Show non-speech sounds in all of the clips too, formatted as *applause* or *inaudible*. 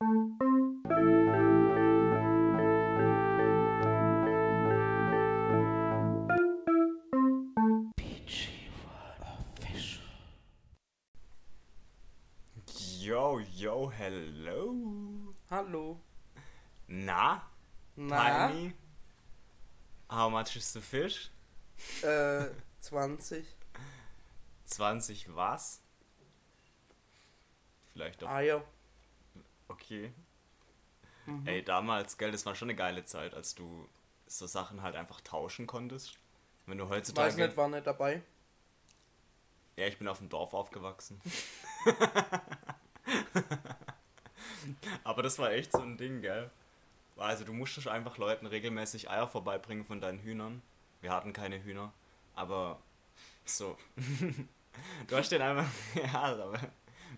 Yo, yo, hello. Hallo. Na, Na? Tiny? How much is the fish? Äh, 20. 20 *laughs* was? Vielleicht doch. Eier. Okay. Mhm. Ey, damals, gell, das war schon eine geile Zeit, als du so Sachen halt einfach tauschen konntest. Wenn du heutzutage. Weiß nicht, war nicht dabei. Ja, ich bin auf dem Dorf aufgewachsen. *laughs* Aber das war echt so ein Ding, gell? Also du musstest einfach Leuten regelmäßig Eier vorbeibringen von deinen Hühnern. Wir hatten keine Hühner, aber so. *laughs* du hast den einfach, *laughs* ja, aber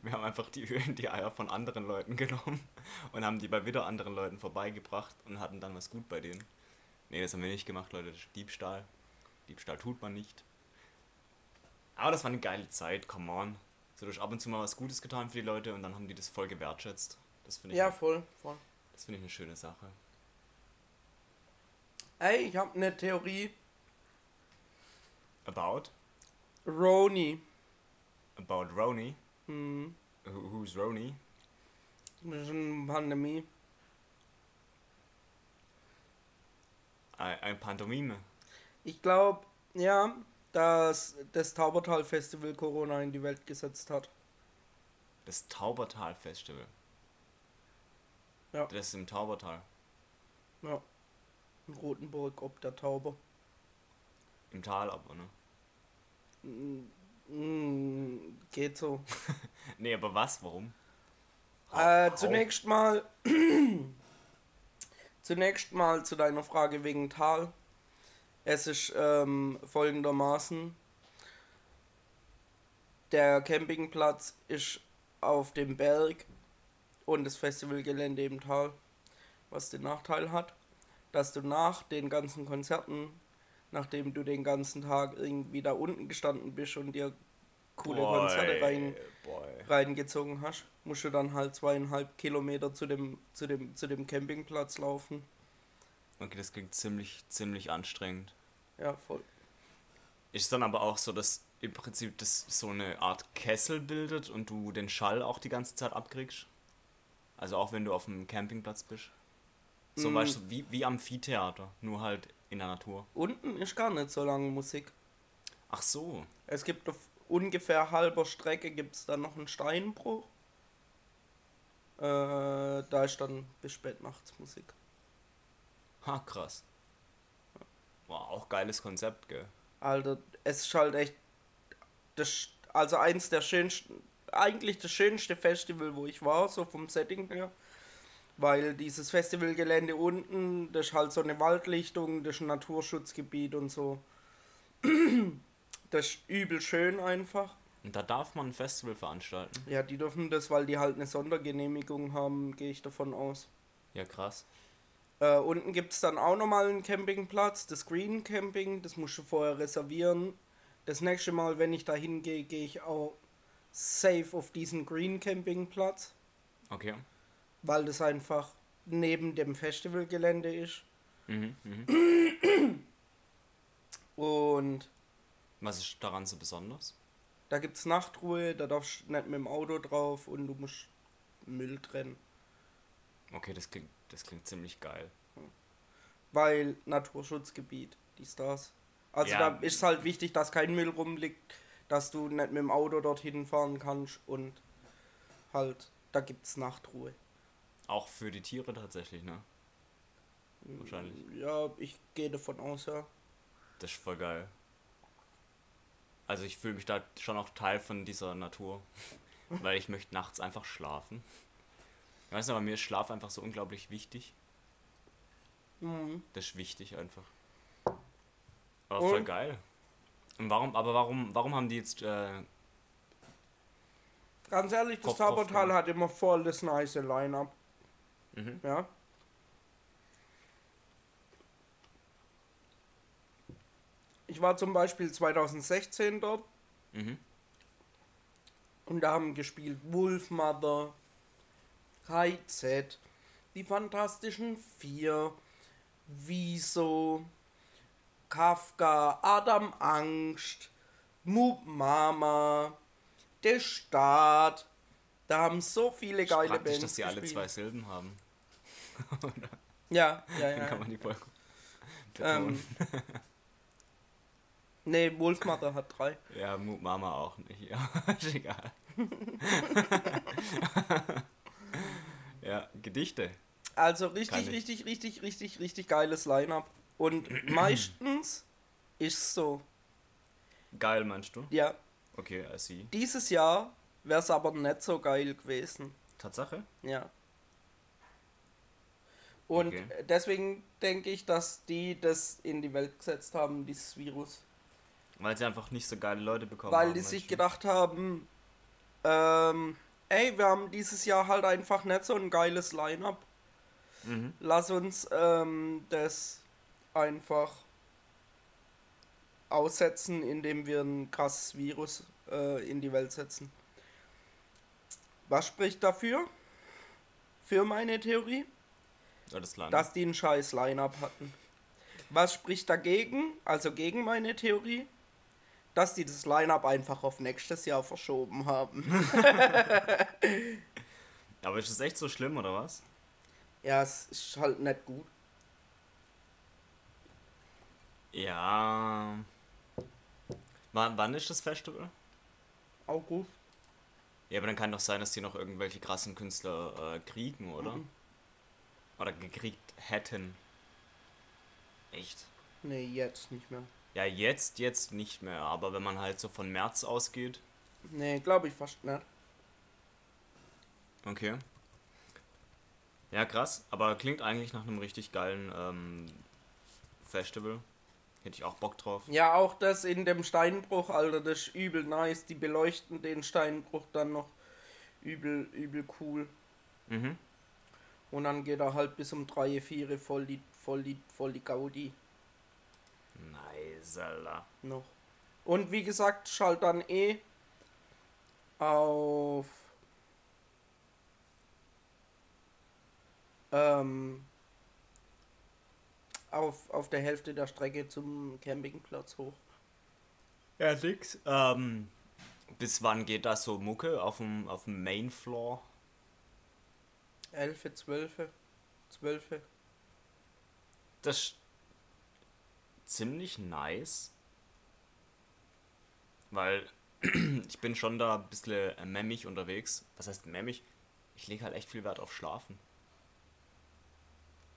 wir haben einfach die, *laughs* die Eier von anderen Leuten genommen und haben die bei wieder anderen Leuten vorbeigebracht und hatten dann was gut bei denen. Nee, das haben wir nicht gemacht, Leute, Diebstahl. Diebstahl tut man nicht. Aber das war eine geile Zeit, come on. So, du hast ab und zu mal was Gutes getan für die Leute und dann haben die das voll gewertschätzt. Das finde ich, Ja, voll, voll. das finde ich eine schöne Sache. Ey, ich hab eine Theorie. About? Roni. About Roni? Hm. Who, who's Roni? Das ist eine Pandemie. Ein, ein Pantomime. Ich glaube, ja, dass das Taubertal-Festival Corona in die Welt gesetzt hat. Das Taubertal Festival. Ja. Das ist im Taubertal. Ja. In Rotenburg ob der Tauber. Im Tal aber, ne? Mm, geht so. *laughs* Nee, aber was? Warum? Äh, zunächst mal. *clears throat* zunächst mal zu deiner Frage wegen Tal. Es ist ähm, folgendermaßen. Der Campingplatz ist auf dem Berg und das Festivalgelände im Tal. Was den Nachteil hat, dass du nach den ganzen Konzerten, nachdem du den ganzen Tag irgendwie da unten gestanden bist und dir coole Boy, Konzerte rein Boy. reingezogen hast, musst du dann halt zweieinhalb Kilometer zu dem, zu dem, zu dem Campingplatz laufen. Okay, das klingt ziemlich, ziemlich anstrengend. Ja, voll. Ist dann aber auch so, dass im Prinzip das so eine Art Kessel bildet und du den Schall auch die ganze Zeit abkriegst? Also auch wenn du auf dem Campingplatz bist? So Mm. weißt du, wie, wie Amphitheater, nur halt in der Natur. Unten ist gar nicht so lange Musik. Ach so. Es gibt auf ungefähr halber Strecke gibt's dann noch einen Steinbruch. Äh, da ist dann bis spät nachts Musik. Ha, krass. Wow, auch geiles Konzept, gell? Alter, es ist halt echt. Das, also eins der schönsten. Eigentlich das schönste Festival, wo ich war, so vom Setting her. Weil dieses Festivalgelände unten, das ist halt so eine Waldlichtung, das ist ein Naturschutzgebiet und so. Das ist übel schön einfach. Und da darf man ein Festival veranstalten. Ja, die dürfen das, weil die halt eine Sondergenehmigung haben, gehe ich davon aus. Ja, krass. Äh, unten gibt es dann auch nochmal einen Campingplatz, das Green Camping, das musst du vorher reservieren. Das nächste Mal, wenn ich da hingehe, gehe ich auch safe auf diesen Green Campingplatz, Okay. Weil das einfach neben dem Festivalgelände ist. Mhm, mhm. Und Was ist daran so besonders? da gibt es Nachtruhe, da darfst du nicht mit dem Auto drauf und du musst Müll trennen. Okay, das klingt, das klingt ziemlich geil. Weil Naturschutzgebiet, die Stars. Also Ja. da ist halt wichtig, dass kein Müll rumliegt, dass du nicht mit dem Auto dorthin fahren kannst und halt, da gibt's Nachtruhe. Auch für die Tiere tatsächlich, ne? Wahrscheinlich. Ja, ich gehe davon aus, ja. Das ist voll geil. Also ich fühle mich da schon auch Teil von dieser Natur. *laughs* weil ich möchte nachts einfach schlafen. Ich weiß nicht, aber mir ist Schlaf einfach so unglaublich wichtig. Mhm. Das ist wichtig einfach. Aber voll Und? geil. Und warum, aber warum, warum haben die jetzt, äh, Ganz ehrlich, das ja. hat immer voll das nice Line-Up. Mhm. Ja. Ich war zum Beispiel 2016 dort Mhm. und da haben gespielt Wolfmother, KIZ, die Fantastischen Vier, Wieso, Kafka, Adam Angst, Moop Mama, der Staat. Da haben so viele geile Praktisch, Bands dass die alle zwei Silben haben. *laughs* Ja, ja, Dann ja. kann man die Folge Ähm, nee, Wolfmother hat drei. Ja, Mama auch nicht. Ja, *laughs* ist egal. *laughs* ja, Gedichte. Also richtig, richtig, richtig, richtig, richtig geiles Line-Up. Und *clears throat* meistens ist so, Geil, meinst du? ja, Okay, I see. dieses Jahr wäre es aber nicht so geil gewesen. Tatsache? Ja. Und Okay. deswegen denke ich, dass die das in die Welt gesetzt haben, dieses Virus. Weil sie einfach nicht so geile Leute bekommen Weil haben. die sich gedacht haben, ähm, ey, wir haben dieses Jahr halt einfach nicht so ein geiles Line-Up. Mhm. Lass uns ähm, das einfach aussetzen, indem wir ein krasses Virus äh, in die Welt setzen. Was spricht dafür? Für meine Theorie? Ja, das Land. dass die ein scheiß Line-Up hatten. Was spricht dagegen, also gegen meine Theorie? Dass die das Line-Up einfach auf nächstes Jahr verschoben haben. *laughs* *laughs* Aber ist das echt so schlimm, oder was? ja, es ist halt nicht gut. Ja. Wann, wann ist das Festival? August. Ja, aber dann kann doch sein, dass die noch irgendwelche krassen Künstler äh, kriegen, oder? Mhm. Oder gekriegt hätten. Echt? Nee, jetzt nicht mehr. Ja, jetzt, jetzt nicht mehr. Aber wenn man halt so von März ausgeht. Nee, glaube ich fast nicht. Okay. Ja, krass. Aber klingt eigentlich nach einem richtig geilen ähm, Festival. Hätte ich auch Bock drauf. Ja, auch das in dem Steinbruch, Alter, das ist übel nice. Die beleuchten den Steinbruch dann noch übel, übel cool. Mhm. Und dann geht er halt bis um 3, 4 voll die, voll die, voll die Gaudi. Nice, Alter. noch. Und wie gesagt, schalt dann eh auf ähm, auf, auf der Hälfte der Strecke zum Campingplatz hoch. Ja, nix. Ähm, bis wann geht das so Mucke auf dem, auf dem Main Floor? 11, 12, 12. Das ist ziemlich nice. Weil *clears throat* ich bin schon da ein bisschen äh, memmig unterwegs. Was heißt memmig? Ich lege halt echt viel Wert auf Schlafen.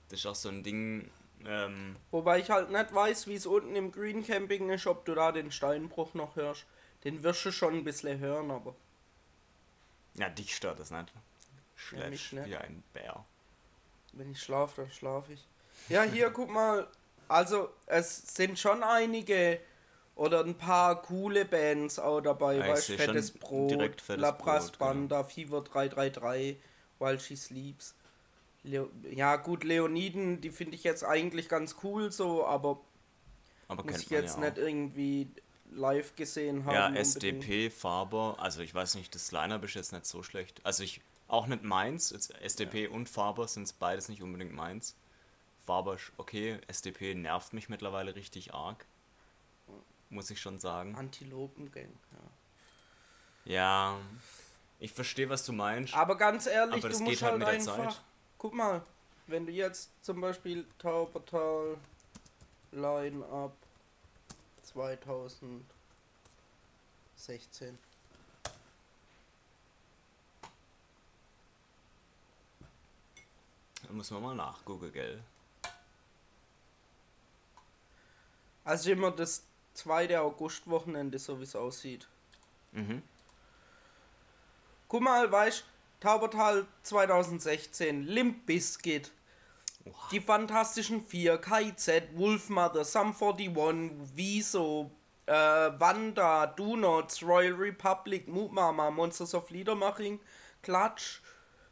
Das ist auch so ein Ding. Ähm, Wobei ich halt nicht weiß, wie es unten im Green Camping ist, ob du da den Steinbruch noch hörst. Den wirst du schon ein bisschen hören, aber ja, dich stört das nicht. Ja, Schläfst nicht. wie ein Bär. Wenn ich schlafe, dann schlafe ich. Ja, hier, guck mal. Also, es sind schon einige oder ein paar coole Bands auch dabei. Ja, weißt Fettes Brot, Fettes Labras Brot, genau. Banda, Fever 333, While She Sleeps. Leo ja, gut, Leoniden, die finde ich jetzt eigentlich ganz cool so, aber Aber muss ich jetzt ja nicht irgendwie live gesehen auch. Ja, haben. unbedingt. SDP, Faber. Also ich weiß nicht, das Line-Up ist jetzt nicht so schlecht. Also ich, auch nicht meins. SDP und Faber sind beides nicht unbedingt meins. Faber okay. SDP nervt mich mittlerweile richtig arg. Muss ich schon sagen. Antilopengang, ja. Ja, ich verstehe, was du meinst. Aber ganz ehrlich, Aber das du geht musst halt halt mit der einfach. Zeit. Guck mal, wenn du jetzt zum Beispiel Taubertal Line-Up 2016. Da muss man mal nachgucken, gell? Also immer das zweite Augustwochenende, so wie es aussieht. Mhm. Guck mal, weißt Taubertal 2016, Limp Bizkit, Oha. die Fantastischen Vier, KIZ, Wolfmother, Sum 41, Wieso, äh, Wanda, Do Nots, Royal Republic, Mutmama, Monsters of Liedermaching, Klatsch,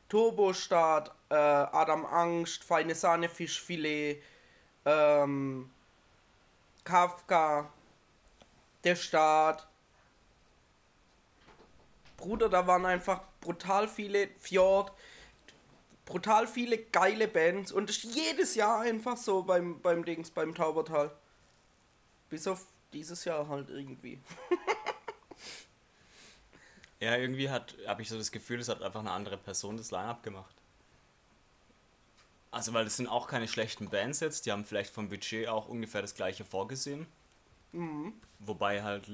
Turbostart, äh, Adam Angst, Feine Sahne Fischfilet, ähm, Kafka, der Staat. Bruder, da waren einfach brutal viele Fjord. brutal viele geile Bands und das ist jedes Jahr einfach so beim, beim Dings, beim Taubertal. Bis auf dieses Jahr halt irgendwie. *laughs* Ja, irgendwie hat, habe ich so das Gefühl, es hat einfach eine andere Person das Line-Up gemacht. Also, weil das sind auch keine schlechten Bands jetzt, die haben vielleicht vom Budget auch ungefähr das gleiche vorgesehen. Mhm. Wobei halt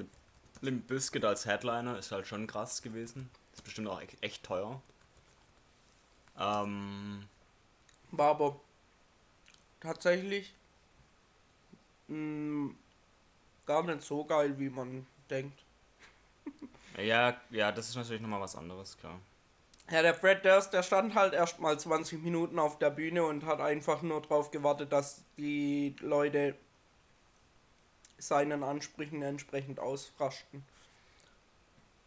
Limp Bizkit als Headliner ist halt schon krass gewesen. Ist bestimmt auch e- echt teuer. Ähm, War aber tatsächlich mh, gar nicht so geil, wie man denkt. *laughs* ja, ja, das ist natürlich nochmal was anderes, klar. Ja, der Fred Durst, der stand halt erst mal 20 Minuten auf der Bühne und hat einfach nur drauf gewartet, dass die Leute seinen Ansprüchen entsprechend ausraschten.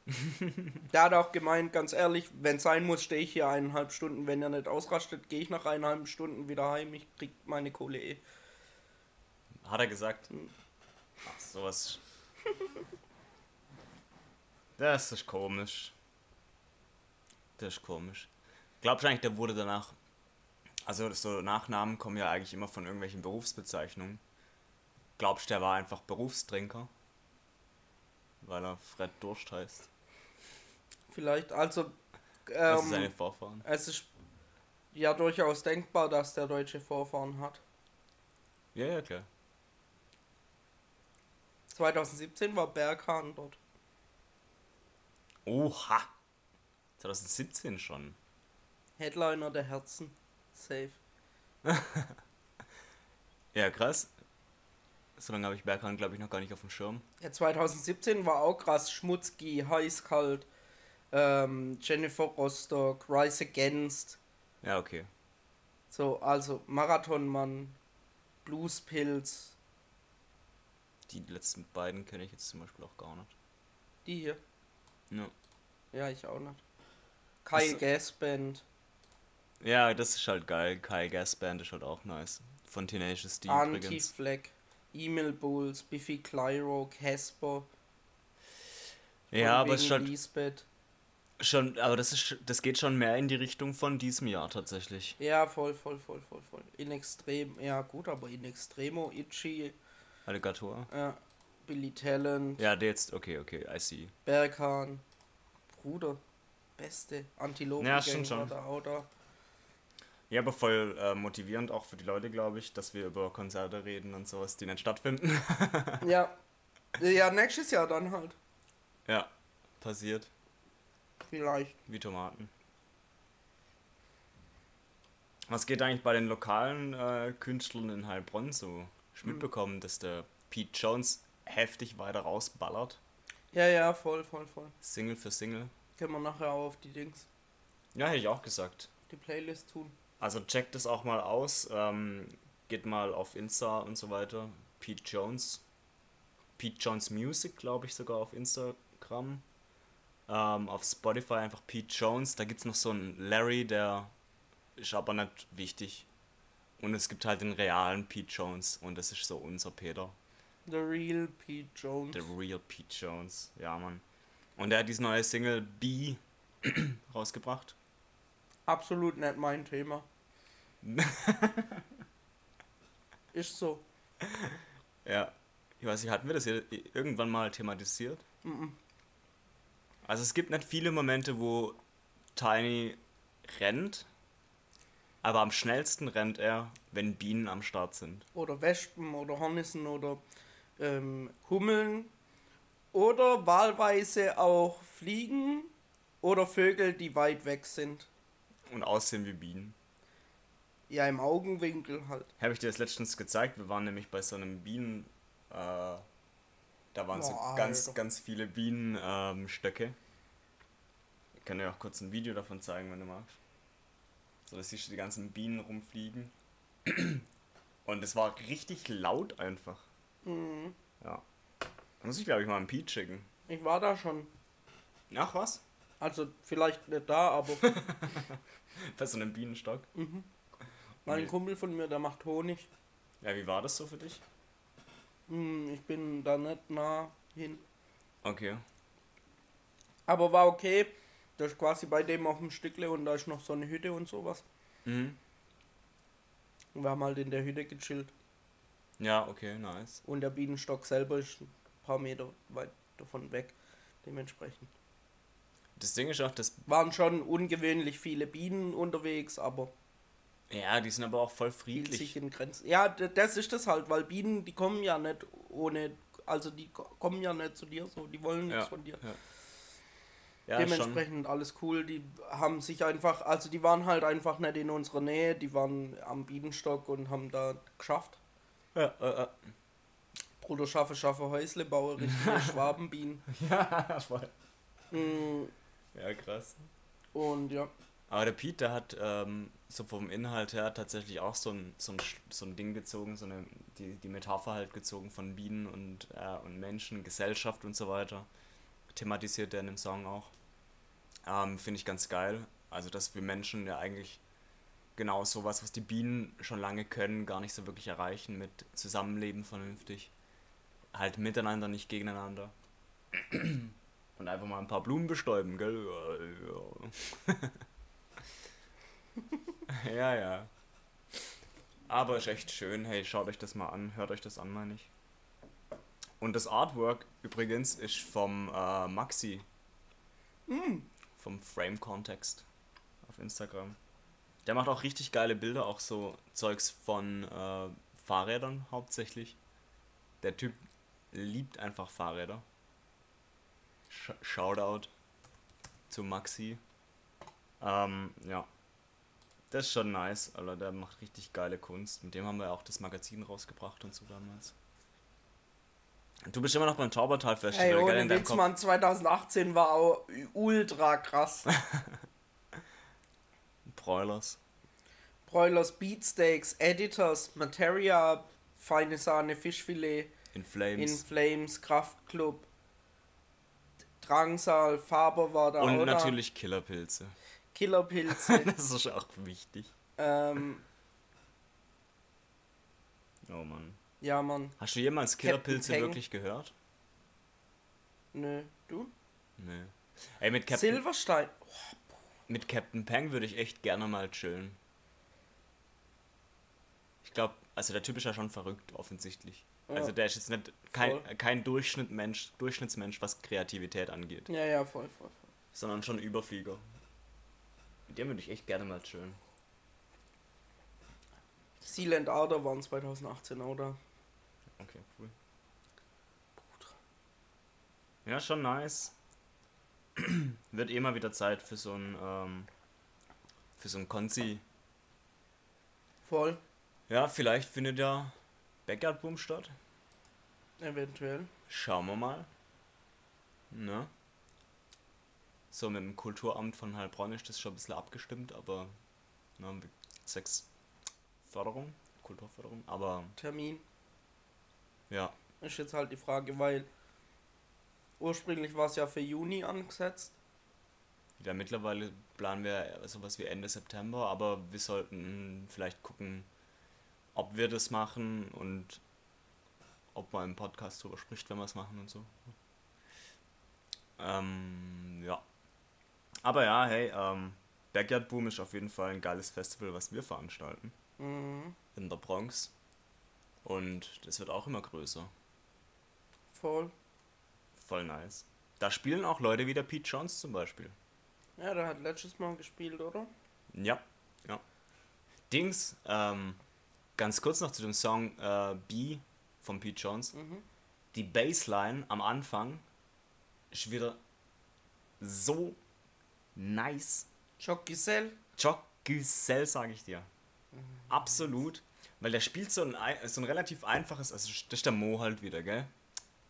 *laughs* der hat auch gemeint, ganz ehrlich, wenn sein muss, stehe ich hier eineinhalb Stunden. Wenn er nicht ausrastet, gehe ich nach eineinhalb Stunden wieder heim. Ich krieg meine Kohle eh. Hat er gesagt? Ach, sowas. *laughs* Das ist komisch. Das ist komisch. Glaubst du eigentlich, der wurde danach. Also, so Nachnamen kommen ja eigentlich immer von irgendwelchen Berufsbezeichnungen. Glaubst du, der war einfach Berufstrinker? Weil er Fred Durst heißt. Vielleicht, also, Das ist seine ähm, Vorfahren. es ist ja durchaus denkbar, dass der deutsche Vorfahren hat. Ja, ja, klar. 2017 war Berghahn dort. Oha! 2017 schon. Headliner der Herzen. Safe. *laughs* Ja, krass. So lange habe ich Berghahn, glaube ich, noch gar nicht auf dem Schirm. Ja, 2017 war auch krass. Schmutzki, Heißkalt, ähm, Jennifer Rostock, Rise Against. Ja, okay. So, also Marathonmann, Bluespilz, Die letzten beiden kenne ich jetzt zum Beispiel auch gar nicht. die hier. Ja. Ja, ich auch nicht. Kyle. Gasband, Ja, das ist halt geil. Kyle Gas Band ist halt auch nice. Von Tenacious D übrigens. Anti-Flag, Emil Bulls, Biffy Clyro, Casper, Ja, aber es ist halt Lisbeth. schon, aber das ist, das geht schon mehr in die Richtung von diesem Jahr tatsächlich. Ja, voll, voll, voll, voll, voll. In Extrem, ja gut, aber in Extremo, Itchy, Alligator. ja, Billy Talent, Ja, der jetzt, okay, okay, I see. Berghahn, Bruder, beste, Antilopen Ja, stimmt schon. da da. Ja, aber voll äh, motivierend auch für die Leute, glaube ich, dass wir über Konzerte reden und sowas, die nicht stattfinden. *laughs* Ja, ja, nächstes Jahr dann halt, ja, passiert. vielleicht. Wie Tomaten. Was geht eigentlich bei den lokalen äh, Künstlern in Heilbronn so? Ich Hm. mitbekommen, dass der Pete Jones heftig weiter rausballert. Ja, ja, voll, voll, voll. Single für Single. Können wir nachher auch auf die Dings, Ja, hätte ich auch gesagt. die Playlist tun. Also checkt es auch mal aus. Ähm, geht mal auf Insta und so weiter. Pete Jones. Pete Jones Music, glaube ich, sogar auf Instagram. Ähm, auf Spotify einfach Pete Jones. Da gibt es noch so einen Larry, der ist aber nicht wichtig. Und es gibt halt den realen Pete Jones. Und das ist so unser Peter. The Real Pete Jones. Der Real Pete Jones. Ja, Mann. Und er hat diese neue Single B *clears throat* rausgebracht. Absolut nicht mein Thema. *laughs* Ist so. Ja. Ich weiß nicht, hatten wir das hier irgendwann mal thematisiert? Mhm. Also es gibt nicht viele Momente, wo Tiny rennt, aber am schnellsten rennt er, wenn Bienen am Start sind. Oder Wespen oder Hornissen oder ähm, Hummeln. Oder wahlweise auch Fliegen oder Vögel, die weit weg sind. Und aussehen wie Bienen. Ja, im Augenwinkel halt. Habe ich dir das letztens gezeigt? Wir waren nämlich bei so einem Bienen... Äh, da waren so Boah, ganz, Alter. ganz viele Bienenstöcke. Ähm, ich kann dir auch kurz ein Video davon zeigen, wenn du magst. So, da siehst du die ganzen Bienen rumfliegen. Und es war richtig laut einfach. Mhm. Ja. Da muss ich, glaube ich, mal einen Pete schicken. Ich war da schon. Ach was? Also vielleicht nicht da, aber *laughs* Bei so einem Bienenstock. mein Nee. Kumpel von mir, der macht Honig. Ja, wie war das so für dich? Hm, ich bin da nicht nah hin. Okay. Aber war okay. Das ist quasi bei dem auf dem Stückle und da ist noch so eine Hütte und sowas. Mhm. Und wir haben halt in der Hütte gechillt. Ja, okay, nice. Und der Bienenstock selber ist ein paar Meter weit davon weg. Dementsprechend. Das Ding ist auch, das. Waren schon ungewöhnlich viele Bienen unterwegs, aber Ja, die sind aber auch voll friedlich. sich in Grenzen. Ja, das ist das halt, weil Bienen, die kommen ja nicht ohne, also die ko- kommen ja nicht zu dir, so, die wollen nichts Ja, von dir. ja. Ja, schon. Dementsprechend alles cool. Die haben sich einfach, also die waren halt einfach nicht in unserer Nähe, die waren am Bienenstock und haben da geschafft. Ja, äh, äh. Bruder schaffe, schaffe Häusle, baue richtige *laughs* Schwabenbienen. ja, voll. Mm, Ja, krass. Und ja, Aber der Pete, der hat ähm, so vom Inhalt her tatsächlich auch so ein, so ein, so ein Ding gezogen, so eine, die, die Metapher halt gezogen von Bienen und, äh, und Menschen, Gesellschaft und so weiter. Thematisiert er in dem Song auch. Ähm, Finde ich ganz geil. Also, dass wir Menschen ja eigentlich genau sowas, was die Bienen schon lange können, gar nicht so wirklich erreichen mit Zusammenleben vernünftig. Halt miteinander, nicht gegeneinander. Und einfach mal ein paar Blumen bestäuben, gell? Ja, ja. ja. Aber ist echt schön. Hey, schaut euch das mal an. Hört euch das an, meine ich. Und das Artwork übrigens ist vom äh, Maxi. Vom Frame Context auf Instagram. Der macht auch richtig geile Bilder, auch so Zeugs von äh, Fahrrädern hauptsächlich. Der Typ liebt einfach Fahrräder. Sh Shoutout zu Maxi. Ähm, ja. Das ist schon nice, Alter. Der macht richtig geile Kunst. Mit dem haben wir auch das Magazin rausgebracht und so damals. Du bist immer noch beim Taubertal Festival, hey, gell? In deinem Witz, Kopf. Mann, 2018 war auch ultra krass. *laughs* Broilers. Broilers Beatsteaks, Editors, Materia, Feine Sahne, Fischfilet, In In Flames. Flames, Kraftclub, Drangsal, Faber war da und da. natürlich Killerpilze. Killerpilze. *laughs* das ist auch wichtig. ähm, Oh Mann. ja, Mann. Hast du jemals Killerpilze wirklich gehört? Nö, du? Nee. Ey, mit Captain, Silverstein. mit Captain Peng würde ich echt gerne mal chillen. Ich glaube, also der Typ ist ja schon verrückt, offensichtlich. Also der ist jetzt nicht kein, Voll. kein Durchschnittmensch, Durchschnittsmensch, was Kreativität angeht, Ja, ja, voll, voll, voll. sondern schon Überflieger. Mit dem würde ich echt gerne mal chillen. Sealand Arder waren 2018, oder? Okay, cool. Ja, schon nice. *clears throat* Wird eh mal wieder Zeit für so ein, ähm, für so ein Konzi. Voll, Ja, vielleicht findet ja Backyard Boom statt. eventuell. Schauen wir mal. Ne? So, mit dem Kulturamt von Heilbronn ist das schon ein bisschen abgestimmt, aber ne, sechs Förderung, Kulturförderung, aber Termin. ja, Ist jetzt halt die Frage, weil ursprünglich war es ja für Juni angesetzt. Ja, mittlerweile planen wir sowas wie Ende September, aber wir sollten vielleicht gucken, ob wir das machen und ob man im Podcast drüber spricht, wenn wir es machen und so. Ähm, ja. Aber ja, hey, ähm, Backyard Boom ist auf jeden Fall ein geiles Festival, was wir veranstalten Mhm, in der Bronx. Und das wird auch immer größer. voll. Voll nice. Da spielen auch Leute wie der Pete Jones zum Beispiel. Ja, der hat letztes Mal gespielt, oder? Ja, ja. Dings, ähm, ganz kurz noch zu dem Song äh, B von Pete Jones. Mhm. Die Bassline am Anfang ist wieder so nice. Jock Giselle, sage ich dir. Absolut. Weil der spielt so ein, ei- so ein relativ einfaches, also das ist der Mo halt wieder, gell?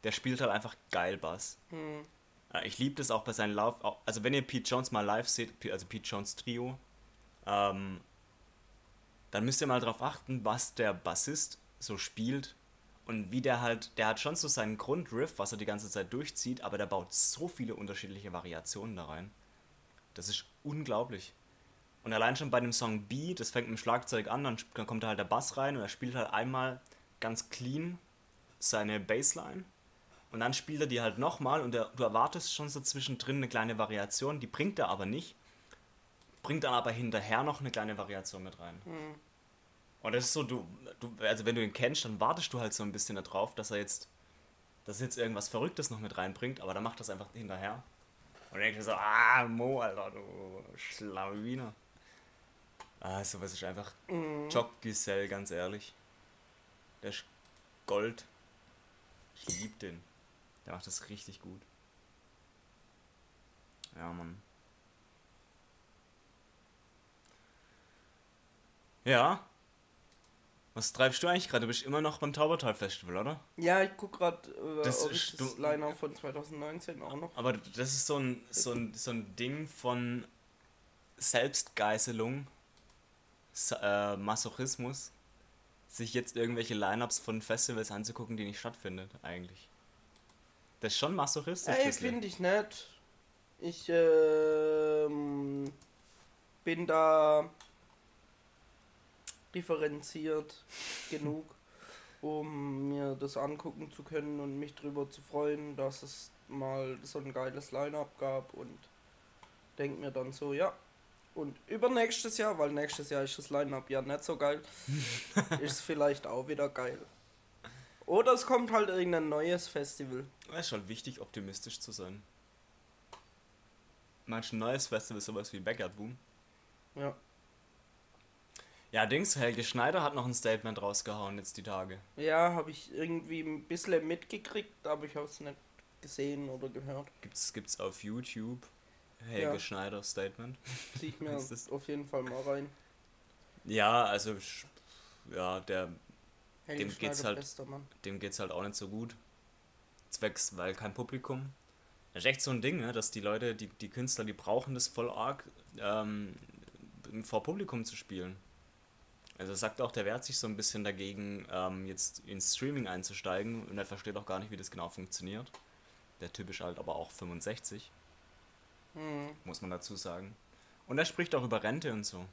Der spielt halt einfach geil Bass. Hm. Äh, Ich liebe das auch bei seinen Lauf. Also wenn ihr Pete Jones mal live seht, also Pete Jones Trio, ähm, dann müsst ihr mal drauf achten, was der Bassist so spielt und wie der halt, der hat schon so seinen Grundriff, was er die ganze Zeit durchzieht, aber der baut so viele unterschiedliche Variationen da rein. Das ist unglaublich. Und allein schon bei dem Song B, das fängt mit dem Schlagzeug an, dann, dann kommt da halt der Bass rein und er spielt halt einmal ganz clean seine Bassline und dann spielt er die halt nochmal und der, du erwartest schon so zwischendrin eine kleine Variation, die bringt er aber nicht. Bringt dann aber hinterher noch eine kleine Variation mit rein. Mhm. Und das ist so, du, du, also wenn du ihn kennst, dann wartest du halt so ein bisschen darauf, dass er jetzt, dass er jetzt irgendwas Verrücktes noch mit reinbringt, aber dann macht das einfach hinterher. Und dann denkst du so, ah, Mo, Alter, du Schlawiner. Ah, sowas ist einfach Mhm. Joggisell, ganz ehrlich. Der ist Gold. Ich lieb den. Der macht das richtig gut. Ja, Mann. Ja. Was treibst du eigentlich gerade? Du bist immer noch beim Taubertal Festival, oder? Ja, ich guck gerade, äh, Das ob ist ich das Line-Up von 2019 auch noch. Aber das ist so ein, so ein, so ein Ding von Selbstgeißelung, äh, Masochismus, sich jetzt irgendwelche Lineups von Festivals anzugucken, die nicht stattfinden, eigentlich. Das ist schon masochistisch. Ey, finde ich nett. Ich ähm, bin da differenziert genug, um mir das angucken zu können und mich drüber zu freuen, dass es mal so ein geiles Line-Up gab und denk mir dann so, ja. Und übernächstes Jahr, weil nächstes Jahr ist das Line-Up ja nicht so geil, *laughs* ist es vielleicht auch wieder geil. Oder es kommt halt irgendein neues Festival. Es ist halt wichtig, optimistisch zu sein. Manch ein neues Festival, sowas wie Backyard Boom. Ja. Ja, Dings, Helge Schneider hat noch ein Statement rausgehauen jetzt die Tage. Ja, habe ich irgendwie ein bisschen mitgekriegt, aber ich habe es nicht gesehen oder gehört. Gibt's, gibt's auf YouTube. Helge Ja. Schneider Statement. *laughs* Zieh ich *laughs* mir das? auf jeden Fall mal rein. Ja, also, ja, der, Helge Dem geht's Schneider, halt- bester Mann. dem geht's halt auch nicht so gut. Zwecks, weil kein Publikum. Das ist echt so ein Ding, ne, dass die Leute, die, die Künstler, die brauchen das voll arg, ähm, vor Publikum zu spielen. Also sagt auch, der wehrt sich so ein bisschen dagegen, ähm, jetzt ins Streaming einzusteigen und er versteht auch gar nicht, wie das genau funktioniert. Der Typ ist halt aber auch 65, Hm. muss man dazu sagen. Und er spricht auch über Rente und so.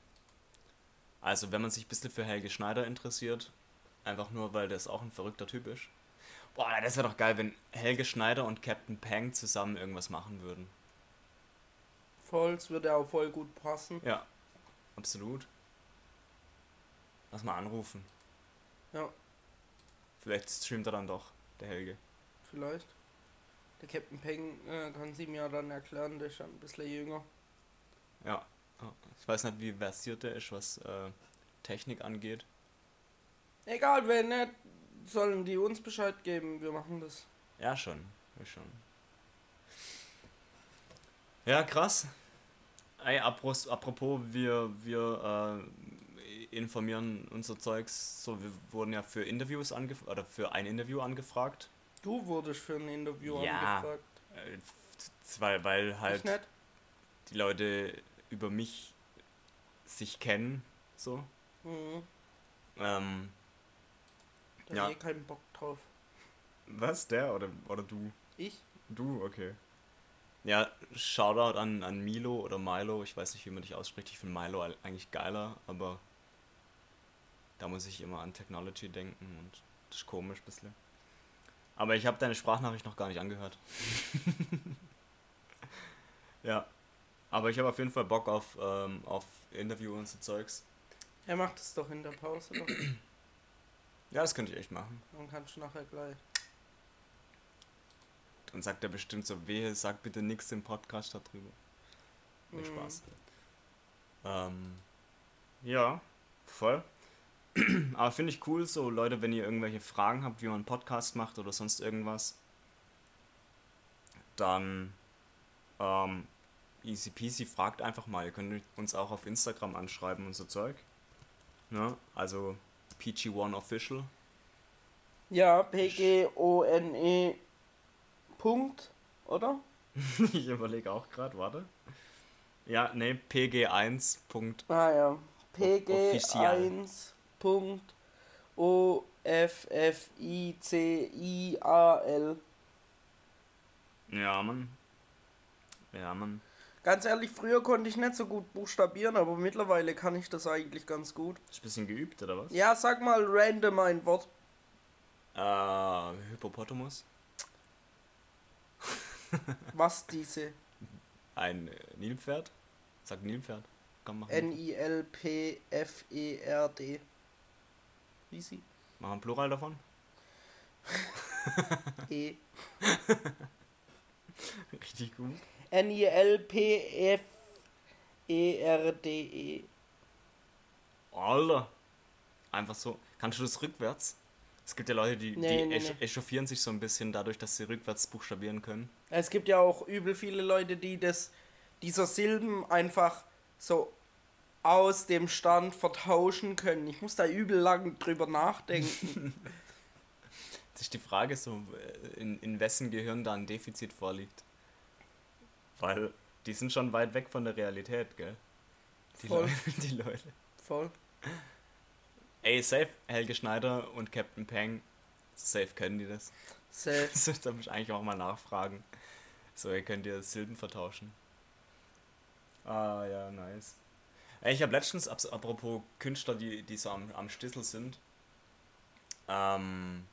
Also, wenn man sich ein bisschen für Helge Schneider interessiert, einfach nur, weil das auch ein verrückter Typ ist. Boah, das wäre doch geil, wenn Helge Schneider und Captain Peng zusammen irgendwas machen würden. Voll, es würde auch voll gut passen. Ja, absolut. Lass mal anrufen. Ja, Vielleicht streamt er dann doch, der Helge. vielleicht. Der Captain Peng äh, kann sie mir dann erklären, der ist ja ein bisschen jünger. Ja. Ich weiß nicht, wie versiert er ist, was äh, Technik angeht. Egal, wenn nicht, sollen die uns Bescheid geben, wir machen das. Ja, schon. Ja, schon. Ja, krass. Ey, apropos, wir, wir äh, informieren unser Zeugs. So, wir wurden ja für Interviews angefragt, oder für ein Interview angefragt. Du wurdest für ein Interview Ja. angefragt. Äh, f- weil, weil halt die Leute über mich sich kennen. So. Mhm. Ähm, Da Ja. ich keinen Bock drauf. was? Der oder, oder du? Ich? Du, okay. Ja, Shoutout an, an Milo oder Milo, ich weiß nicht, wie man dich ausspricht. Ich finde Milo eigentlich geiler, aber da muss ich immer an Technology denken und das ist komisch ein bisschen. Aber ich habe deine Sprachnachricht noch gar nicht angehört. *laughs* ja, aber ich habe auf jeden Fall Bock auf, ähm, auf Interview und so Zeugs. Er macht es doch in der Pause. Doch. *clears throat* Ja, das könnte ich echt machen. Dann kannst du nachher gleich. Dann sagt er bestimmt so, wehe, sag bitte nichts im Podcast darüber. Nee, Mhm. Spaß. Ähm, ja, voll. Aber finde ich cool, so Leute, wenn ihr irgendwelche Fragen habt, wie man einen Podcast macht oder sonst irgendwas, dann ähm, easy peasy, fragt einfach mal. Ihr könnt uns auch auf Instagram anschreiben und so Zeug. Ne? Also PG1 Official. Ja, P-G-O-N-E Punkt, oder? *laughs* ich überlege auch gerade, warte. Ja, ne, PG1. Punkt. Ah ja. Official. PG1 Punkt O F F I C I A L. Ja, Mann. Ja, Mann. Ganz ehrlich, früher konnte ich nicht so gut buchstabieren, aber mittlerweile kann ich das eigentlich ganz gut. Ist ein bisschen geübt, oder was? Ja, sag mal random ein Wort. Äh, Hippopotamus. *laughs* Was diese? Ein Nilpferd. Sagt Nilpferd. komm, N-I-L-P-F-E-R-D. Easy. Machen wir ein Plural davon? *laughs* E. *laughs* Richtig gut. N-I-L-P-F-E-R-D-E. Alter. Einfach so. Kannst du das rückwärts? Es gibt ja Leute, die, Nee, die nee, esch nee. echauffieren sich so ein bisschen dadurch, dass sie rückwärts buchstabieren können. Es gibt ja auch übel viele Leute, die das, dieser Silben einfach so aus dem Stand vertauschen können. Ich muss da übel lang drüber nachdenken. *laughs* Jetzt ist die Frage so, äh, in, in wessen Gehirn da ein Defizit vorliegt. Weil die sind schon weit weg von der Realität, gell? Die, Voll. Leute, *laughs* die Leute. Voll. Ey, safe, Helge Schneider und Captain Peng, safe können die das. Safe. *laughs* Das sollte ich eigentlich auch mal nachfragen. So, ihr könnt ihr Silben vertauschen. Ah, ja, nice. Ich habe letztens, apropos Künstler, die, die so am, am Stissel sind, ähm,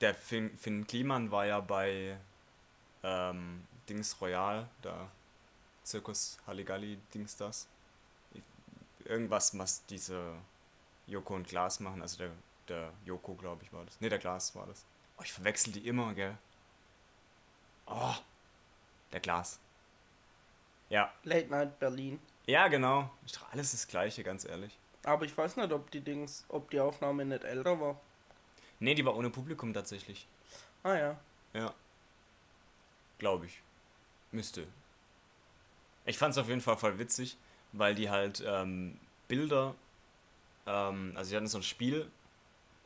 der Finn, Finn Kliman war ja bei ähm, Dings Royal, da Zirkus Halligalli, Dings das. Irgendwas, was diese Joko und Glas machen, also der, der Joko, glaube ich, war das. Ne, der Glas war das. Oh, ich verwechsel die immer, gell? Oh, der Glas. Ja. Late Night Berlin. Ja, genau. Doch alles das Gleiche, ganz ehrlich. Aber ich weiß nicht, ob die Dings, ob die Aufnahme nicht älter war. Nee, die war ohne Publikum tatsächlich. Ah ja. Ja. Glaube ich. Müsste. Ich fand es auf jeden Fall voll witzig, weil die halt ähm, Bilder, ähm, also sie hatten so ein Spiel,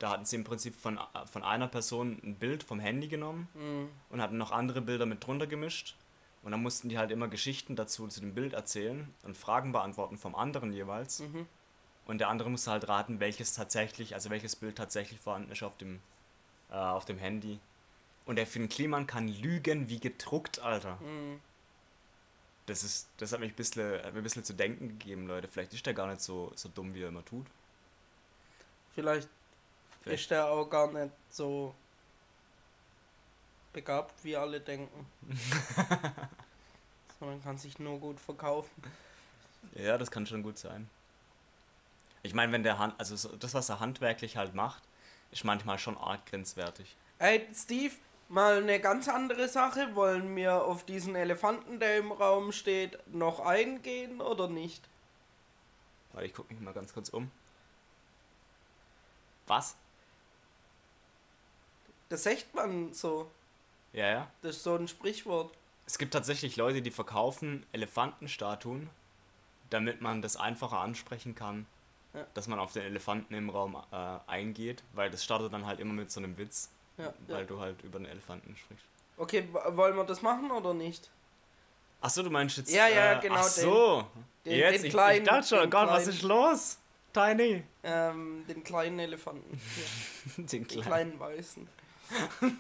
da hatten sie im Prinzip von, von einer Person ein Bild vom Handy genommen Mhm. und hatten noch andere Bilder mit drunter gemischt. Und dann mussten die halt immer Geschichten dazu zu dem Bild erzählen und Fragen beantworten vom anderen jeweils. Mhm. Und der andere musste halt raten, welches tatsächlich, also welches Bild tatsächlich vorhanden ist auf dem, äh, auf dem Handy. Und der Finn Kliman kann lügen wie gedruckt, Alter. Mhm. Das ist, das hat mich ein bisschen, hat mir ein bisschen zu denken gegeben, Leute. Vielleicht ist der gar nicht so, so dumm, wie er immer tut. Vielleicht, Vielleicht. ist der auch gar nicht so begabt, wie alle denken. *laughs* Sondern kann sich nur gut verkaufen. Ja, das kann schon gut sein. Ich meine, wenn der Hand, also so, das, was er handwerklich halt macht, ist manchmal schon arg grenzwertig. Ey, Steve, mal eine ganz andere Sache. Wollen wir auf diesen Elefanten, der im Raum steht, noch eingehen oder nicht? Weil ich gucke mich mal ganz kurz um. Was? Das sagt man so. Ja, ja. Das ist so ein Sprichwort. Es gibt tatsächlich Leute, die verkaufen Elefantenstatuen, damit man das einfacher ansprechen kann, Ja. dass man auf den Elefanten im Raum äh, eingeht, weil das startet dann halt immer mit so einem Witz, Ja, weil ja. du halt über den Elefanten sprichst. Okay, wollen wir das machen oder nicht? Achso, du meinst jetzt. Ja, ja, äh, genau, Ach so. den- jetzt, den ich, kleinen- ich dachte schon, den Gott, was kleinen- ist los? Tiny. Ähm, den kleinen Elefanten. *laughs* Den den kleinen. kleinen *laughs*